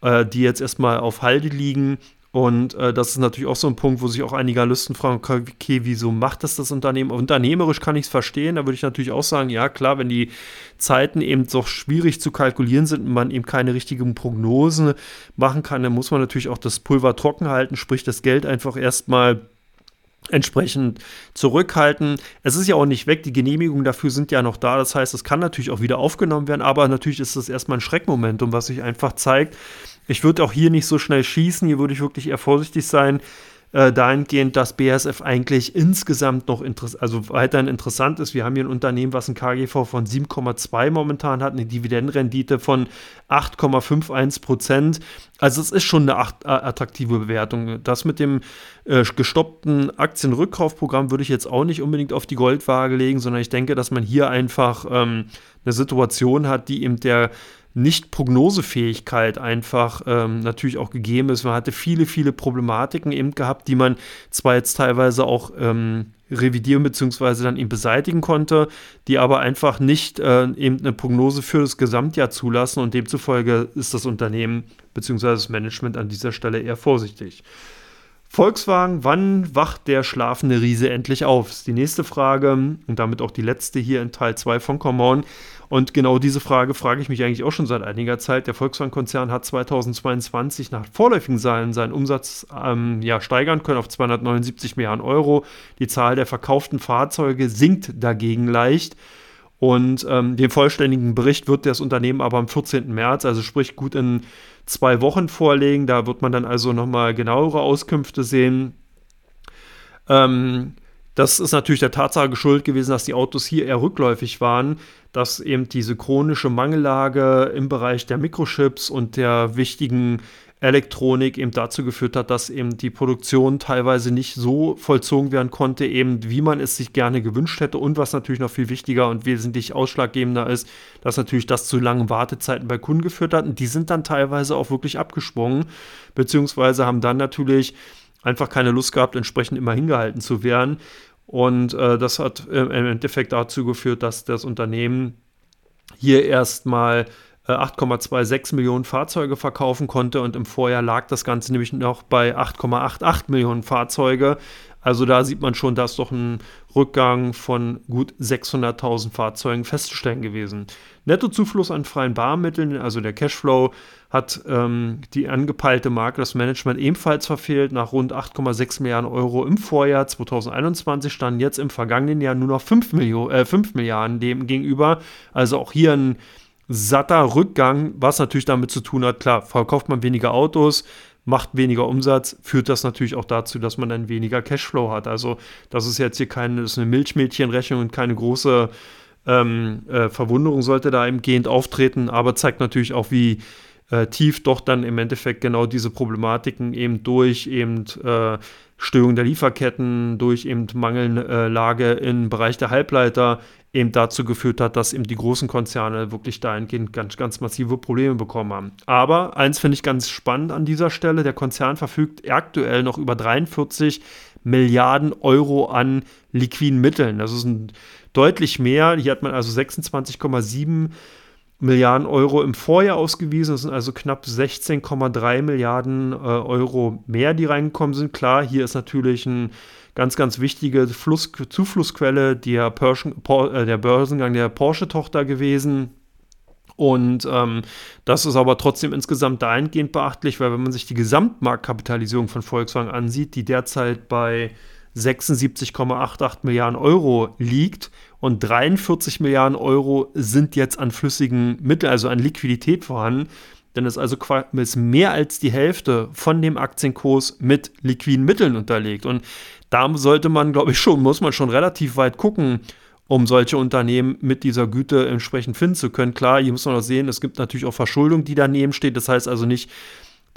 äh, die jetzt erstmal auf Halde liegen. Und äh, das ist natürlich auch so ein Punkt, wo sich auch einige Analysten fragen, okay, wieso macht das das Unternehmen? Unternehmerisch kann ich es verstehen, da würde ich natürlich auch sagen, ja klar, wenn die Zeiten eben doch schwierig zu kalkulieren sind und man eben keine richtigen Prognosen machen kann, dann muss man natürlich auch das Pulver trocken halten, sprich das Geld einfach erstmal entsprechend zurückhalten. Es ist ja auch nicht weg, die Genehmigungen dafür sind ja noch da. Das heißt, es kann natürlich auch wieder aufgenommen werden, aber natürlich ist das erstmal ein Schreckmomentum, was sich einfach zeigt, ich würde auch hier nicht so schnell schießen, hier würde ich wirklich eher vorsichtig sein, äh, dahingehend, dass BASF eigentlich insgesamt noch also weiterhin interessant ist. Wir haben hier ein Unternehmen, was ein KGV von 7,2 momentan hat, eine Dividendenrendite von 8,51 Prozent. Also es ist schon eine äh, attraktive Bewertung. Das mit dem äh, gestoppten Aktienrückkaufprogramm würde ich jetzt auch nicht unbedingt auf die Goldwaage legen, sondern ich denke, dass man hier einfach ähm, eine Situation hat, die eben der nicht-Prognosefähigkeit einfach ähm, natürlich auch gegeben ist. Man hatte viele, viele Problematiken eben gehabt, die man zwar jetzt teilweise auch ähm, revidieren bzw. dann eben beseitigen konnte, die aber einfach nicht äh, eben eine Prognose für das Gesamtjahr zulassen und demzufolge ist das Unternehmen bzw. das Management an dieser Stelle eher vorsichtig. Volkswagen, wann wacht der schlafende Riese endlich auf? Ist die nächste Frage und damit auch die letzte hier in Teil 2 von Common. Und genau diese Frage frage ich mich eigentlich auch schon seit einiger Zeit. Der Volkswagen-Konzern hat 2022 nach vorläufigen Zahlen seinen Umsatz ähm, ja, steigern können auf 279 Milliarden Euro. Die Zahl der verkauften Fahrzeuge sinkt dagegen leicht. Und ähm, den vollständigen Bericht wird das Unternehmen aber am 14. März, also sprich gut in zwei Wochen vorlegen. Da wird man dann also nochmal genauere Auskünfte sehen. Ähm, das ist natürlich der Tatsache geschuldet gewesen, dass die Autos hier eher rückläufig waren, dass eben diese chronische Mangellage im Bereich der Mikrochips und der wichtigen Elektronik eben dazu geführt hat, dass eben die Produktion teilweise nicht so vollzogen werden konnte, eben wie man es sich gerne gewünscht hätte. Und was natürlich noch viel wichtiger und wesentlich ausschlaggebender ist, dass natürlich das zu langen Wartezeiten bei Kunden geführt hat. Und die sind dann teilweise auch wirklich abgesprungen, beziehungsweise haben dann natürlich einfach keine Lust gehabt, entsprechend immer hingehalten zu werden. Und äh, das hat äh, im Endeffekt dazu geführt, dass das Unternehmen hier erstmal äh, 8,26 Millionen Fahrzeuge verkaufen konnte und im Vorjahr lag das Ganze nämlich noch bei 8,88 Millionen Fahrzeuge. Also da sieht man schon, dass doch ein Rückgang von gut 600.000 Fahrzeugen festzustellen gewesen. Nettozufluss an freien Barmitteln, also der Cashflow, hat ähm, die angepeilte Marke, das Management ebenfalls verfehlt. Nach rund 8,6 Milliarden Euro im Vorjahr 2021 standen jetzt im vergangenen Jahr nur noch 5, Millionen, äh, 5 Milliarden dem gegenüber. Also auch hier ein satter Rückgang, was natürlich damit zu tun hat, klar, verkauft man weniger Autos, macht weniger Umsatz, führt das natürlich auch dazu, dass man dann weniger Cashflow hat. Also das ist jetzt hier keine, das ist eine Milchmädchenrechnung und keine große ähm, äh, Verwunderung sollte da im Gehend auftreten, aber zeigt natürlich auch, wie äh, tief doch dann im Endeffekt genau diese Problematiken eben durch eben äh, Störung der Lieferketten, durch eben Mangellage im Bereich der Halbleiter eben dazu geführt hat, dass eben die großen Konzerne wirklich dahingehend ganz, ganz massive Probleme bekommen haben. Aber eins finde ich ganz spannend an dieser Stelle, der Konzern verfügt aktuell noch über 43 Milliarden Euro an liquiden Mitteln. Das ist ein, deutlich mehr. Hier hat man also 26,7 Milliarden Euro im Vorjahr ausgewiesen. Das sind also knapp 16,3 Milliarden äh, Euro mehr, die reingekommen sind. Klar, hier ist natürlich ein ganz, ganz wichtige Fluss, Zuflussquelle der, Perschen, äh, der Börsengang der Porsche-Tochter gewesen. Und ähm, das ist aber trotzdem insgesamt dahingehend beachtlich, weil wenn man sich die Gesamtmarktkapitalisierung von Volkswagen ansieht, die derzeit bei 76,88 Milliarden Euro liegt und 43 Milliarden Euro sind jetzt an flüssigen Mitteln, also an Liquidität vorhanden. Dann ist also ist mehr als die Hälfte von dem Aktienkurs mit liquiden Mitteln unterlegt. Und da sollte man, glaube ich, schon, muss man schon relativ weit gucken, um solche Unternehmen mit dieser Güte entsprechend finden zu können. Klar, hier muss man auch sehen, es gibt natürlich auch Verschuldung, die daneben steht. Das heißt also nicht,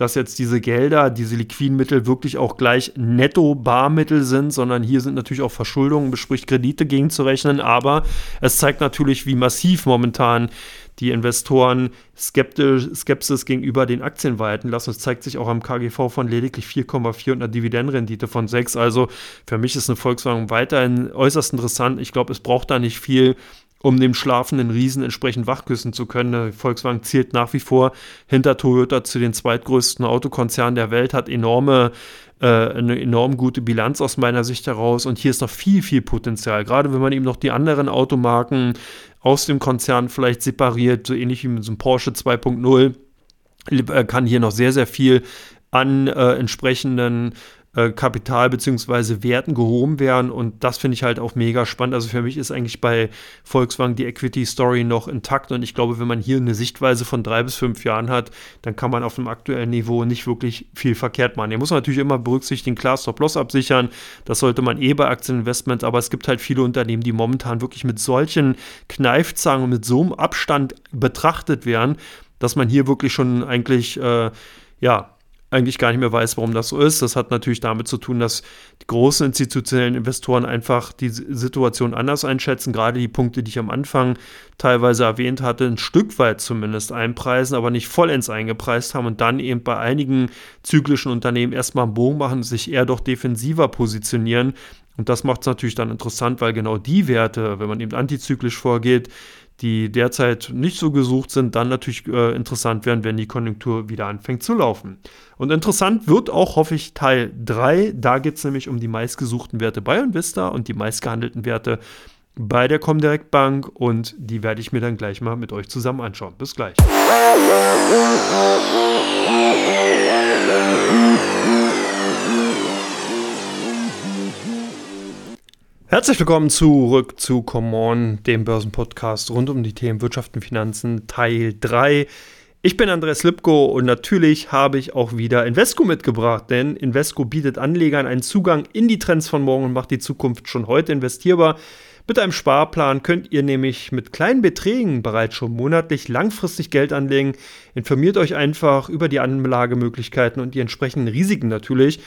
dass jetzt diese Gelder, diese liquiden Mittel wirklich auch gleich Netto-Barmittel sind, sondern hier sind natürlich auch Verschuldungen, bespricht Kredite gegenzurechnen. Aber es zeigt natürlich, wie massiv momentan die Investoren skeptisch, Skepsis gegenüber den Aktien walten lassen. Das zeigt sich auch am KGV von lediglich 4,4 und einer Dividendenrendite von 6. Also für mich ist eine Volkswagen weiterhin äußerst interessant. Ich glaube, es braucht da nicht viel, um dem schlafenden Riesen entsprechend wachküssen zu können. Volkswagen zielt nach wie vor hinter Toyota zu den zweitgrößten Autokonzernen der Welt, hat enorme äh, eine enorm gute Bilanz aus meiner Sicht heraus und hier ist noch viel, viel Potenzial. Gerade wenn man eben noch die anderen Automarken aus dem Konzern vielleicht separiert, so ähnlich wie mit so einem Porsche 2.0, äh, kann hier noch sehr, sehr viel an äh, entsprechenden äh, Kapital bzw. Werten gehoben werden. Und das finde ich halt auch mega spannend. Also für mich ist eigentlich bei Volkswagen die Equity-Story noch intakt. Und ich glaube, wenn man hier eine Sichtweise von drei bis fünf Jahren hat, dann kann man auf dem aktuellen Niveau nicht wirklich viel verkehrt machen. Hier muss man natürlich immer berücksichtigen, klar, Stop-Loss absichern. Das sollte man eh bei Aktieninvestments. Aber es gibt halt viele Unternehmen, die momentan wirklich mit solchen Kneifzangen und mit so einem Abstand betrachtet werden, dass man hier wirklich schon eigentlich, äh, ja, eigentlich gar nicht mehr weiß, warum das so ist. Das hat natürlich damit zu tun, dass die großen institutionellen Investoren einfach die Situation anders einschätzen, gerade die Punkte, die ich am Anfang teilweise erwähnt hatte, ein Stück weit zumindest einpreisen, aber nicht vollends eingepreist haben und dann eben bei einigen zyklischen Unternehmen erstmal einen Bogen machen, sich eher doch defensiver positionieren. Und das macht es natürlich dann interessant, weil genau die Werte, wenn man eben antizyklisch vorgeht, die derzeit nicht so gesucht sind, dann natürlich äh, interessant werden, wenn die Konjunktur wieder anfängt zu laufen. Und interessant wird auch, hoffe ich, Teil 3. Da geht es nämlich um die meistgesuchten Werte bei Invista und die meistgehandelten Werte bei der Comdirect Bank und die werde ich mir dann gleich mal mit euch zusammen anschauen. Bis gleich. Herzlich willkommen zurück zu Come On, dem Börsenpodcast rund um die Themen Wirtschaft und Finanzen, Teil 3. Ich bin Andreas Lipko und natürlich habe ich auch wieder Invesco mitgebracht, denn Invesco bietet Anlegern einen Zugang in die Trends von morgen und macht die Zukunft schon heute investierbar. Mit einem Sparplan könnt ihr nämlich mit kleinen Beträgen bereits schon monatlich langfristig Geld anlegen. Informiert euch einfach über die Anlagemöglichkeiten und die entsprechenden Risiken natürlich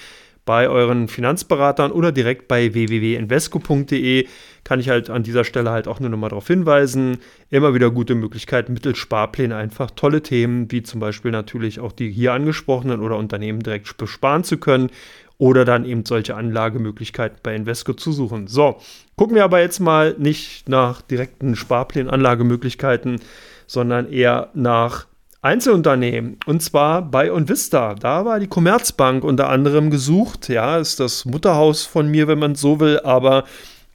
bei euren Finanzberatern oder direkt bei www.invesco.de kann ich halt an dieser Stelle halt auch nur nochmal darauf hinweisen. Immer wieder gute Möglichkeiten mittels Sparpläne einfach tolle Themen, wie zum Beispiel natürlich auch die hier angesprochenen oder Unternehmen direkt besparen zu können oder dann eben solche Anlagemöglichkeiten bei Invesco zu suchen. So, gucken wir aber jetzt mal nicht nach direkten Sparplan-Anlagemöglichkeiten, sondern eher nach Einzelunternehmen und zwar bei Onvista. Da war die Commerzbank unter anderem gesucht. Ja, ist das Mutterhaus von mir, wenn man so will, aber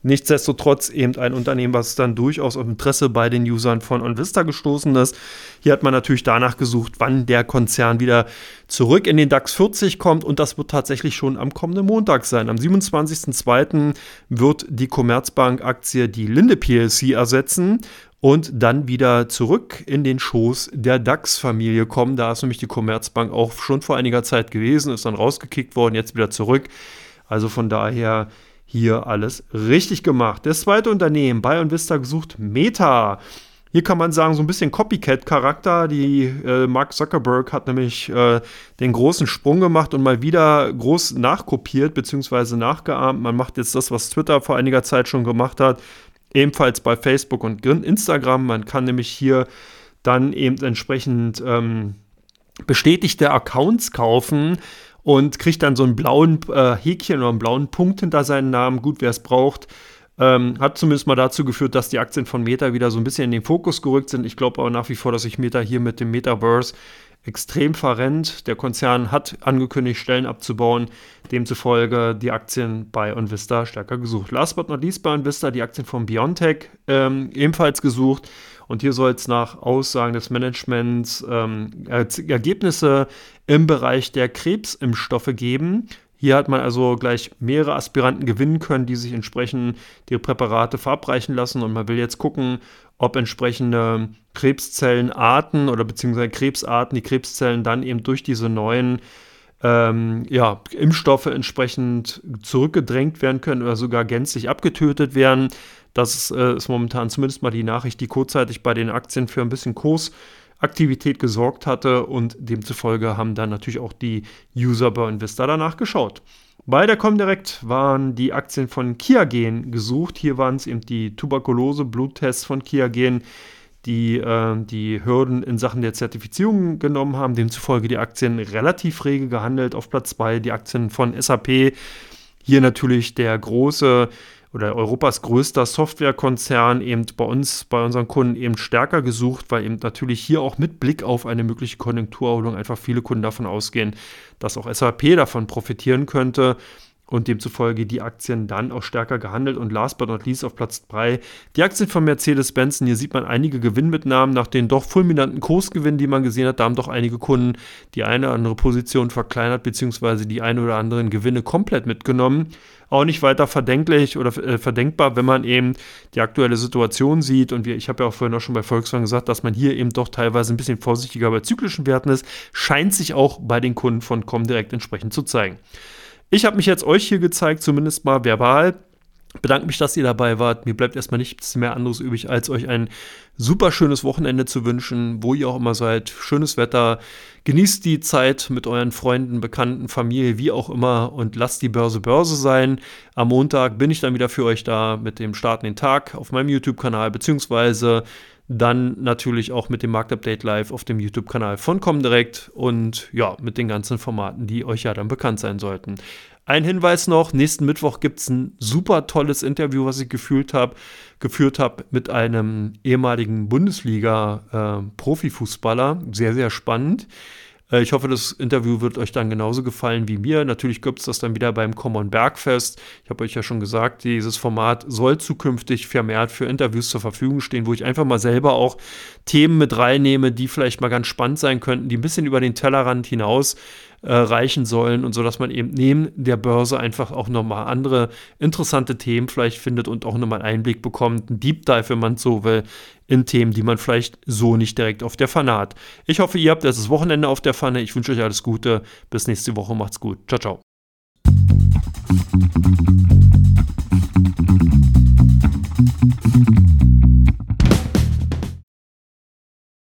nichtsdestotrotz eben ein Unternehmen, was dann durchaus auf Interesse bei den Usern von Onvista gestoßen ist. Hier hat man natürlich danach gesucht, wann der Konzern wieder zurück in den DAX 40 kommt und das wird tatsächlich schon am kommenden Montag sein. Am 27.02. wird die Commerzbank-Aktie die Linde PLC ersetzen und dann wieder zurück in den Schoß der DAX-Familie kommen. Da ist nämlich die Commerzbank auch schon vor einiger Zeit gewesen, ist dann rausgekickt worden, jetzt wieder zurück. Also von daher hier alles richtig gemacht. Das zweite Unternehmen, bei Vista gesucht, Meta. Hier kann man sagen, so ein bisschen Copycat-Charakter. Die äh, Mark Zuckerberg hat nämlich äh, den großen Sprung gemacht und mal wieder groß nachkopiert bzw. nachgeahmt. Man macht jetzt das, was Twitter vor einiger Zeit schon gemacht hat ebenfalls bei Facebook und Instagram. Man kann nämlich hier dann eben entsprechend ähm, bestätigte Accounts kaufen und kriegt dann so einen blauen äh, Häkchen oder einen blauen Punkt hinter seinen Namen. Gut, wer es braucht. Ähm, hat zumindest mal dazu geführt, dass die Aktien von Meta wieder so ein bisschen in den Fokus gerückt sind. Ich glaube aber nach wie vor, dass sich Meta hier mit dem Metaverse extrem verrennt. Der Konzern hat angekündigt, Stellen abzubauen. Demzufolge die Aktien bei Onvista stärker gesucht. Last but not least bei Onvista die Aktien von Biontech ähm, ebenfalls gesucht. Und hier soll es nach Aussagen des Managements ähm, Ergebnisse im Bereich der Krebsimpfstoffe geben. Hier hat man also gleich mehrere Aspiranten gewinnen können, die sich entsprechend die Präparate verabreichen lassen. Und man will jetzt gucken, ob entsprechende Krebszellenarten oder beziehungsweise Krebsarten, die Krebszellen dann eben durch diese neuen ähm, ja, Impfstoffe entsprechend zurückgedrängt werden können oder sogar gänzlich abgetötet werden. Das ist, äh, ist momentan zumindest mal die Nachricht, die kurzzeitig bei den Aktien für ein bisschen Kurs Aktivität gesorgt hatte und demzufolge haben dann natürlich auch die User bei Investa danach geschaut. Bei der Comdirect waren die Aktien von Kiagen gesucht. Hier waren es eben die Tuberkulose-Bluttests von Kiagen, die äh, die Hürden in Sachen der Zertifizierung genommen haben. Demzufolge die Aktien relativ rege gehandelt. Auf Platz 2 die Aktien von SAP. Hier natürlich der große oder Europas größter Softwarekonzern eben bei uns, bei unseren Kunden eben stärker gesucht, weil eben natürlich hier auch mit Blick auf eine mögliche Konjunkturerholung einfach viele Kunden davon ausgehen, dass auch SAP davon profitieren könnte und demzufolge die Aktien dann auch stärker gehandelt. Und last but not least auf Platz 3 die Aktien von Mercedes-Benz. Hier sieht man einige Gewinnmitnahmen nach den doch fulminanten Kursgewinnen, die man gesehen hat. Da haben doch einige Kunden die eine oder andere Position verkleinert, beziehungsweise die eine oder anderen Gewinne komplett mitgenommen. Auch nicht weiter verdenklich oder äh, verdenkbar, wenn man eben die aktuelle Situation sieht. Und wir, ich habe ja auch vorhin auch schon bei Volkswagen gesagt, dass man hier eben doch teilweise ein bisschen vorsichtiger bei zyklischen Werten ist. Scheint sich auch bei den Kunden von Comdirect entsprechend zu zeigen. Ich habe mich jetzt euch hier gezeigt, zumindest mal verbal. Bedanke mich, dass ihr dabei wart. Mir bleibt erstmal nichts mehr anderes übrig, als euch ein super schönes Wochenende zu wünschen, wo ihr auch immer seid. Schönes Wetter. Genießt die Zeit mit euren Freunden, Bekannten, Familie, wie auch immer und lasst die Börse Börse sein. Am Montag bin ich dann wieder für euch da mit dem Starten den Tag auf meinem YouTube-Kanal, beziehungsweise dann natürlich auch mit dem Marktupdate live auf dem YouTube-Kanal von Comdirect und ja, mit den ganzen Formaten, die euch ja dann bekannt sein sollten. Ein Hinweis noch: Nächsten Mittwoch gibt es ein super tolles Interview, was ich gefühlt hab, geführt habe mit einem ehemaligen Bundesliga-Profifußballer. Äh, sehr, sehr spannend. Äh, ich hoffe, das Interview wird euch dann genauso gefallen wie mir. Natürlich gibt es das dann wieder beim Common Bergfest. Ich habe euch ja schon gesagt, dieses Format soll zukünftig vermehrt für Interviews zur Verfügung stehen, wo ich einfach mal selber auch Themen mit reinnehme, die vielleicht mal ganz spannend sein könnten, die ein bisschen über den Tellerrand hinaus äh, reichen sollen und so, dass man eben neben der Börse einfach auch nochmal andere interessante Themen vielleicht findet und auch nochmal einen Einblick bekommt, einen Deep Dive, wenn man so will, in Themen, die man vielleicht so nicht direkt auf der Pfanne hat. Ich hoffe, ihr habt das Wochenende auf der Pfanne. Ich wünsche euch alles Gute. Bis nächste Woche. Macht's gut. Ciao, ciao.